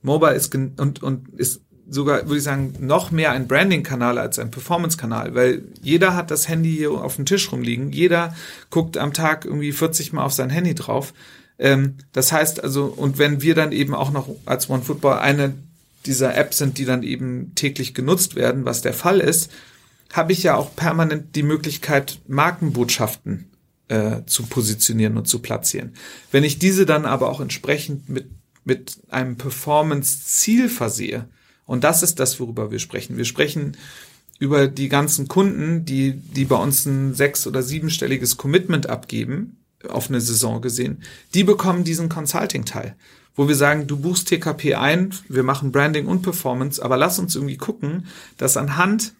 Mobile ist und, und ist sogar, würde ich sagen, noch mehr ein Branding-Kanal als ein Performance-Kanal, weil jeder hat das Handy hier auf dem Tisch rumliegen, jeder guckt am Tag irgendwie 40 Mal auf sein Handy drauf. Ähm, das heißt also, und wenn wir dann eben auch noch als OneFootball eine dieser Apps sind, die dann eben täglich genutzt werden, was der Fall ist, habe ich ja auch permanent die Möglichkeit, Markenbotschaften äh, zu positionieren und zu platzieren. Wenn ich diese dann aber auch entsprechend mit, mit einem Performance-Ziel versehe, und das ist das, worüber wir sprechen. Wir sprechen über die ganzen Kunden, die, die bei uns ein sechs- oder siebenstelliges Commitment abgeben, auf eine Saison gesehen, die bekommen diesen Consulting-Teil, wo wir sagen, du buchst TKP ein, wir machen Branding und Performance, aber lass uns irgendwie gucken, dass anhand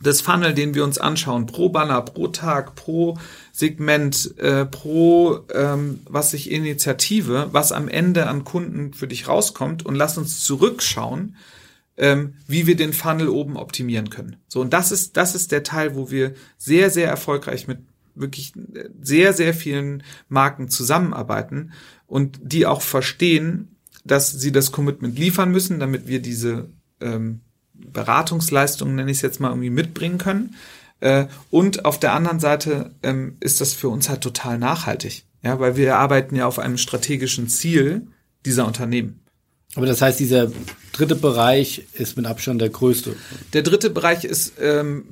des Funnel, den wir uns anschauen, pro Banner, pro Tag, pro Segment, äh, pro ähm, was ich Initiative, was am Ende an Kunden für dich rauskommt und lass uns zurückschauen, ähm, wie wir den Funnel oben optimieren können. So und das ist das ist der Teil, wo wir sehr sehr erfolgreich mit wirklich sehr, sehr vielen Marken zusammenarbeiten und die auch verstehen, dass sie das Commitment liefern müssen, damit wir diese ähm, Beratungsleistungen, nenne ich es jetzt mal, irgendwie mitbringen können. Äh, und auf der anderen Seite ähm, ist das für uns halt total nachhaltig. Ja, weil wir arbeiten ja auf einem strategischen Ziel dieser Unternehmen. Aber das heißt, dieser dritte Bereich ist mit Abstand der größte. Der dritte Bereich ist, ähm,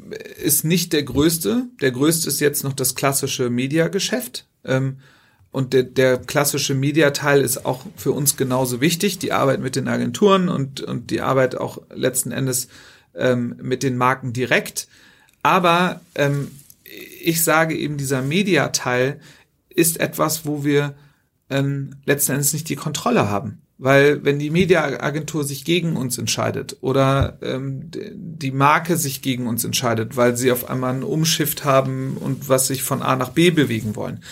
ist nicht der größte. Der größte ist jetzt noch das klassische Mediageschäft. Ähm, und der, der klassische Mediateil ist auch für uns genauso wichtig. Die Arbeit mit den Agenturen und, und die Arbeit auch letzten Endes ähm, mit den Marken direkt. Aber ähm, ich sage eben, dieser Mediateil ist etwas, wo wir ähm, letzten Endes nicht die Kontrolle haben. Weil wenn die Mediaagentur sich gegen uns entscheidet oder ähm, die Marke sich gegen uns entscheidet, weil sie auf einmal einen Umschift haben und was sich von A nach B bewegen wollen,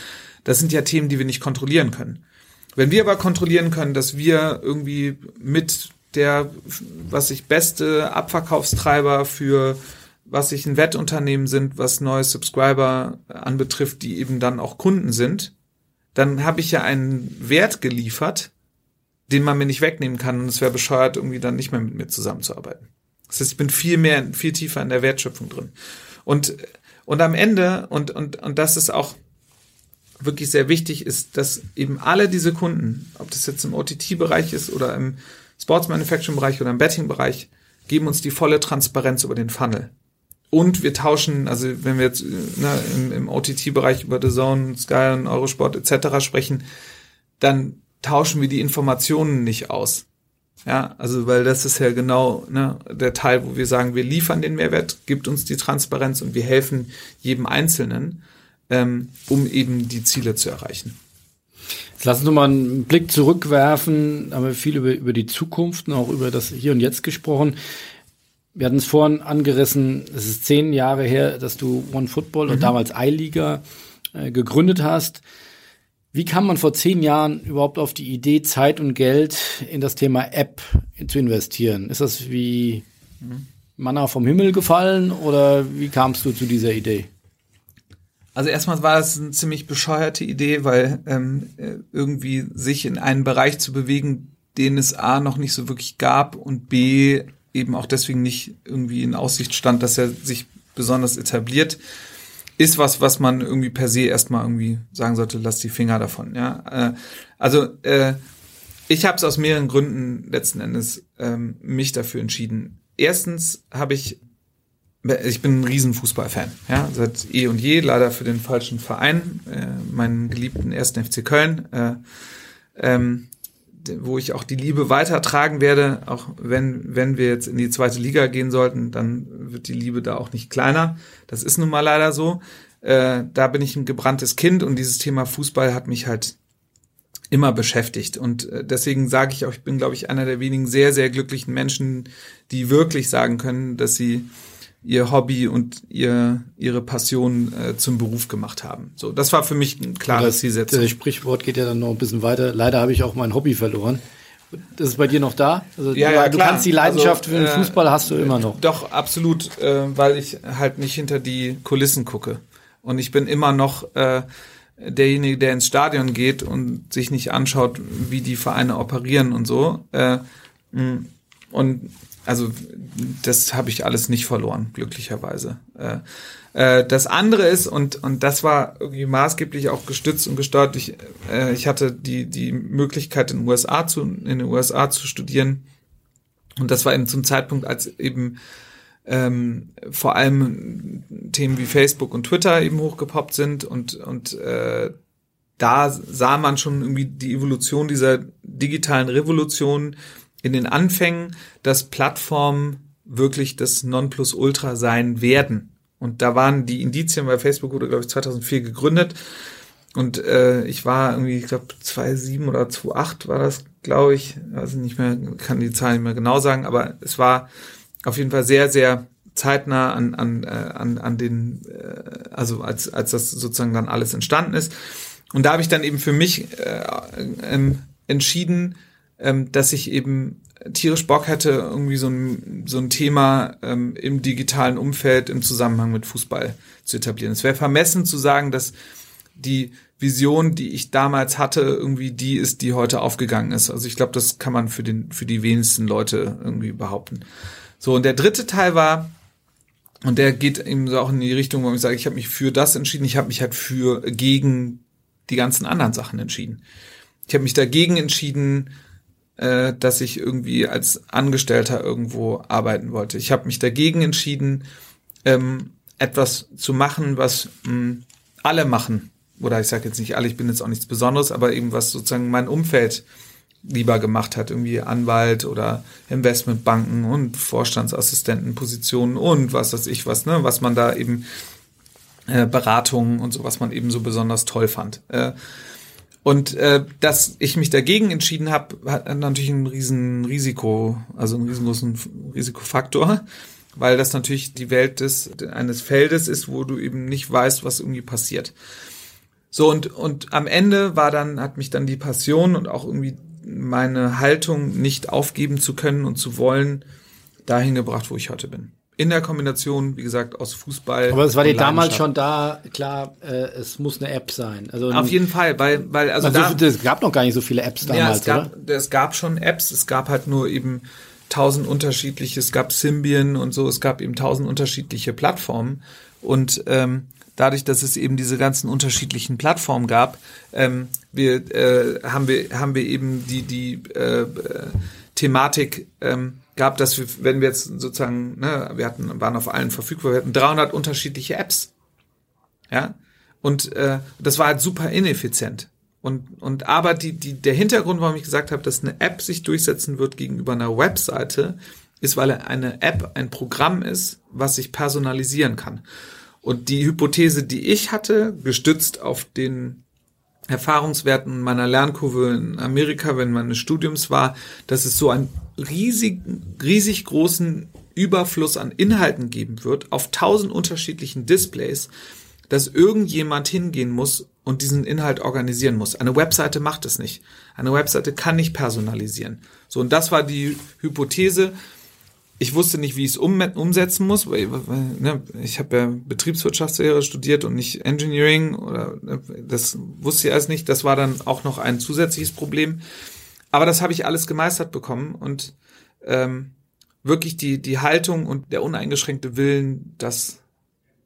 das sind ja Themen, die wir nicht kontrollieren können. Wenn wir aber kontrollieren können, dass wir irgendwie mit der, was sich beste Abverkaufstreiber für was sich ein Wettunternehmen sind, was neue Subscriber anbetrifft, die eben dann auch Kunden sind, dann habe ich ja einen Wert geliefert, den man mir nicht wegnehmen kann und es wäre bescheuert, irgendwie dann nicht mehr mit mir zusammenzuarbeiten. Das heißt, ich bin viel mehr, viel tiefer in der Wertschöpfung drin. Und, und am Ende, und, und, und das ist auch wirklich sehr wichtig, ist, dass eben alle diese Kunden, ob das jetzt im OTT-Bereich ist oder im Sports Manufacturing-Bereich oder im Betting-Bereich, geben uns die volle Transparenz über den Funnel. Und wir tauschen, also wenn wir jetzt ne, im, im OTT-Bereich über The Zone, Sky und Eurosport etc. sprechen, dann tauschen wir die Informationen nicht aus. Ja, also weil das ist ja genau ne, der Teil, wo wir sagen, wir liefern den Mehrwert, gibt uns die Transparenz und wir helfen jedem Einzelnen, ähm, um eben die Ziele zu erreichen. Jetzt lass uns nochmal einen Blick zurückwerfen. Haben wir viel über, über die Zukunft und auch über das Hier und Jetzt gesprochen. Wir hatten es vorhin angerissen, es ist zehn Jahre her, dass du One Football mhm. und damals I-Liga äh, gegründet hast. Wie kam man vor zehn Jahren überhaupt auf die Idee, Zeit und Geld in das Thema App zu investieren? Ist das wie Manna vom Himmel gefallen oder wie kamst du zu dieser Idee? Also erstmal war es eine ziemlich bescheuerte Idee, weil ähm, irgendwie sich in einen Bereich zu bewegen, den es A noch nicht so wirklich gab und B eben auch deswegen nicht irgendwie in Aussicht stand, dass er sich besonders etabliert ist was, was man irgendwie per se erstmal irgendwie sagen sollte, lass die Finger davon. Ja, äh, also äh, ich habe es aus mehreren Gründen letzten Endes ähm, mich dafür entschieden. Erstens habe ich, ich bin ein riesen Fußballfan, ja, seit eh und je, leider für den falschen Verein, äh, meinen geliebten ersten FC Köln. Äh, ähm, wo ich auch die Liebe weitertragen werde, auch wenn, wenn wir jetzt in die zweite Liga gehen sollten, dann wird die Liebe da auch nicht kleiner. Das ist nun mal leider so. Äh, da bin ich ein gebranntes Kind und dieses Thema Fußball hat mich halt immer beschäftigt. Und äh, deswegen sage ich auch, ich bin, glaube ich, einer der wenigen sehr, sehr glücklichen Menschen, die wirklich sagen können, dass sie ihr Hobby und ihr, ihre Passion äh, zum Beruf gemacht haben. So, das war für mich ein klares Zielsetzung. Das Sprichwort geht ja dann noch ein bisschen weiter. Leider habe ich auch mein Hobby verloren. Das ist bei dir noch da? Also ja, du, ja, du klar. kannst die Leidenschaft Also, für den äh, Fußball hast du immer noch. Doch, absolut, äh, weil ich halt nicht hinter die Kulissen gucke. Und ich bin immer noch äh, derjenige, der ins Stadion geht und sich nicht anschaut, wie die Vereine operieren und so. Äh, mh, und also das habe ich alles nicht verloren, glücklicherweise. Äh, äh, das andere ist, und, und das war irgendwie maßgeblich auch gestützt und gesteuert, ich, äh, ich hatte die, die Möglichkeit in den USA zu, in den USA zu studieren. Und das war eben zum Zeitpunkt, als eben ähm, vor allem Themen wie Facebook und Twitter eben hochgepoppt sind und, und äh, da sah man schon irgendwie die Evolution dieser digitalen Revolution in den Anfängen, dass Plattformen wirklich das Nonplusultra sein werden. Und da waren die Indizien, weil Facebook wurde, glaube ich, 2004 gegründet. Und äh, ich war irgendwie, ich glaube, 2007 oder 2008 war das, glaube ich. Also nicht mehr, kann die Zahlen nicht mehr genau sagen, aber es war auf jeden Fall sehr, sehr zeitnah an, an, äh, an, an den, äh, also als, als das sozusagen dann alles entstanden ist. Und da habe ich dann eben für mich äh, ähm, entschieden, ähm, dass ich eben tierisch Bock hätte, irgendwie so ein, so ein Thema ähm, im digitalen Umfeld im Zusammenhang mit Fußball zu etablieren. Es wäre vermessen zu sagen, dass die Vision, die ich damals hatte, irgendwie die ist, die heute aufgegangen ist. Also ich glaube, das kann man für den für die wenigsten Leute irgendwie behaupten. So und der dritte Teil war und der geht eben so auch in die Richtung, wo ich sage, ich habe mich für das entschieden. Ich habe mich halt für gegen die ganzen anderen Sachen entschieden. Ich habe mich dagegen entschieden, äh, dass ich irgendwie als Angestellter irgendwo arbeiten wollte. Ich habe mich dagegen entschieden, ähm, etwas zu machen, was mh, alle machen. Oder ich sage jetzt nicht alle, ich bin jetzt auch nichts Besonderes, aber eben was sozusagen mein Umfeld lieber gemacht hat, irgendwie Anwalt oder Investmentbanken und Vorstandsassistentenpositionen und was weiß ich was, ne, was man da eben äh, Beratungen und so, was man eben so besonders toll fand. Äh, und äh, dass ich mich dagegen entschieden habe, hat natürlich ein riesen Risiko, also einen riesengroßen Risikofaktor, weil das natürlich die Welt des eines Feldes ist, wo du eben nicht weißt, was irgendwie passiert. So und und am Ende war dann hat mich dann die Passion und auch irgendwie meine Haltung nicht aufgeben zu können und zu wollen dahin gebracht, wo ich heute bin in der Kombination, wie gesagt, aus Fußball. Aber es war dir damals schon da, klar, äh, es muss eine App sein. Also Auf jeden Fall, weil, weil also also da, es gab noch gar nicht so viele Apps ja, damals, es gab, oder? es gab schon Apps, es gab halt nur eben tausend unterschiedliche, es gab Symbian und so, es gab eben tausend unterschiedliche Plattformen und ähm, dadurch, dass es eben diese ganzen unterschiedlichen Plattformen gab, ähm, wir äh, haben wir haben wir eben die die äh, äh, Thematik ähm, gab, dass wir, wenn wir jetzt sozusagen, ne, wir hatten, waren auf allen verfügbar, wir hatten 300 unterschiedliche Apps. Ja. Und äh, das war halt super ineffizient. Und, und aber die, die, der Hintergrund, warum ich gesagt habe, dass eine App sich durchsetzen wird gegenüber einer Webseite, ist, weil eine App ein Programm ist, was sich personalisieren kann. Und die Hypothese, die ich hatte, gestützt auf den Erfahrungswerten meiner Lernkurve in Amerika, wenn meines Studiums war, dass es so einen riesig, riesig großen Überfluss an Inhalten geben wird, auf tausend unterschiedlichen Displays, dass irgendjemand hingehen muss und diesen Inhalt organisieren muss. Eine Webseite macht es nicht. Eine Webseite kann nicht personalisieren. So, und das war die Hypothese. Ich wusste nicht, wie ich es um, umsetzen muss, weil, ne, ich habe ja Betriebswirtschaftslehre studiert und nicht Engineering oder ne, das wusste ich alles nicht. Das war dann auch noch ein zusätzliches Problem. Aber das habe ich alles gemeistert bekommen und ähm, wirklich die die Haltung und der uneingeschränkte Willen, das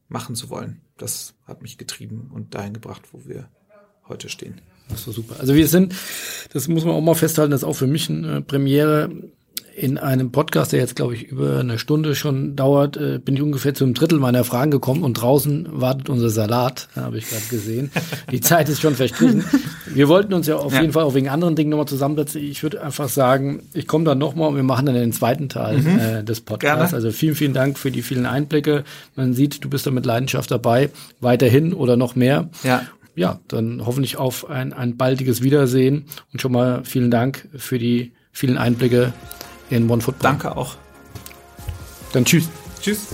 machen zu wollen. das hat mich getrieben und dahin gebracht, wo wir heute stehen. Das war super. Also wir sind, das muss man auch mal festhalten, das ist auch für mich eine Premiere in einem Podcast, der jetzt, glaube ich, über eine Stunde schon dauert, äh, bin ich ungefähr zu einem Drittel meiner Fragen gekommen und draußen wartet unser Salat, habe ich gerade gesehen. Die Zeit ist schon verstrichen. Wir wollten uns ja auf ja. jeden Fall auch wegen anderen Dingen nochmal zusammensetzen. Ich würde einfach sagen, ich komme dann nochmal und wir machen dann den zweiten Teil mhm. äh, des Podcasts. Gerne. Also vielen, vielen Dank für die vielen Einblicke. Man sieht, du bist da mit Leidenschaft dabei, weiterhin oder noch mehr. Ja ja, dann hoffentlich auf ein, ein baldiges Wiedersehen und schon mal vielen Dank für die vielen Einblicke in OneFootball. Danke auch. Dann tschüss. Tschüss.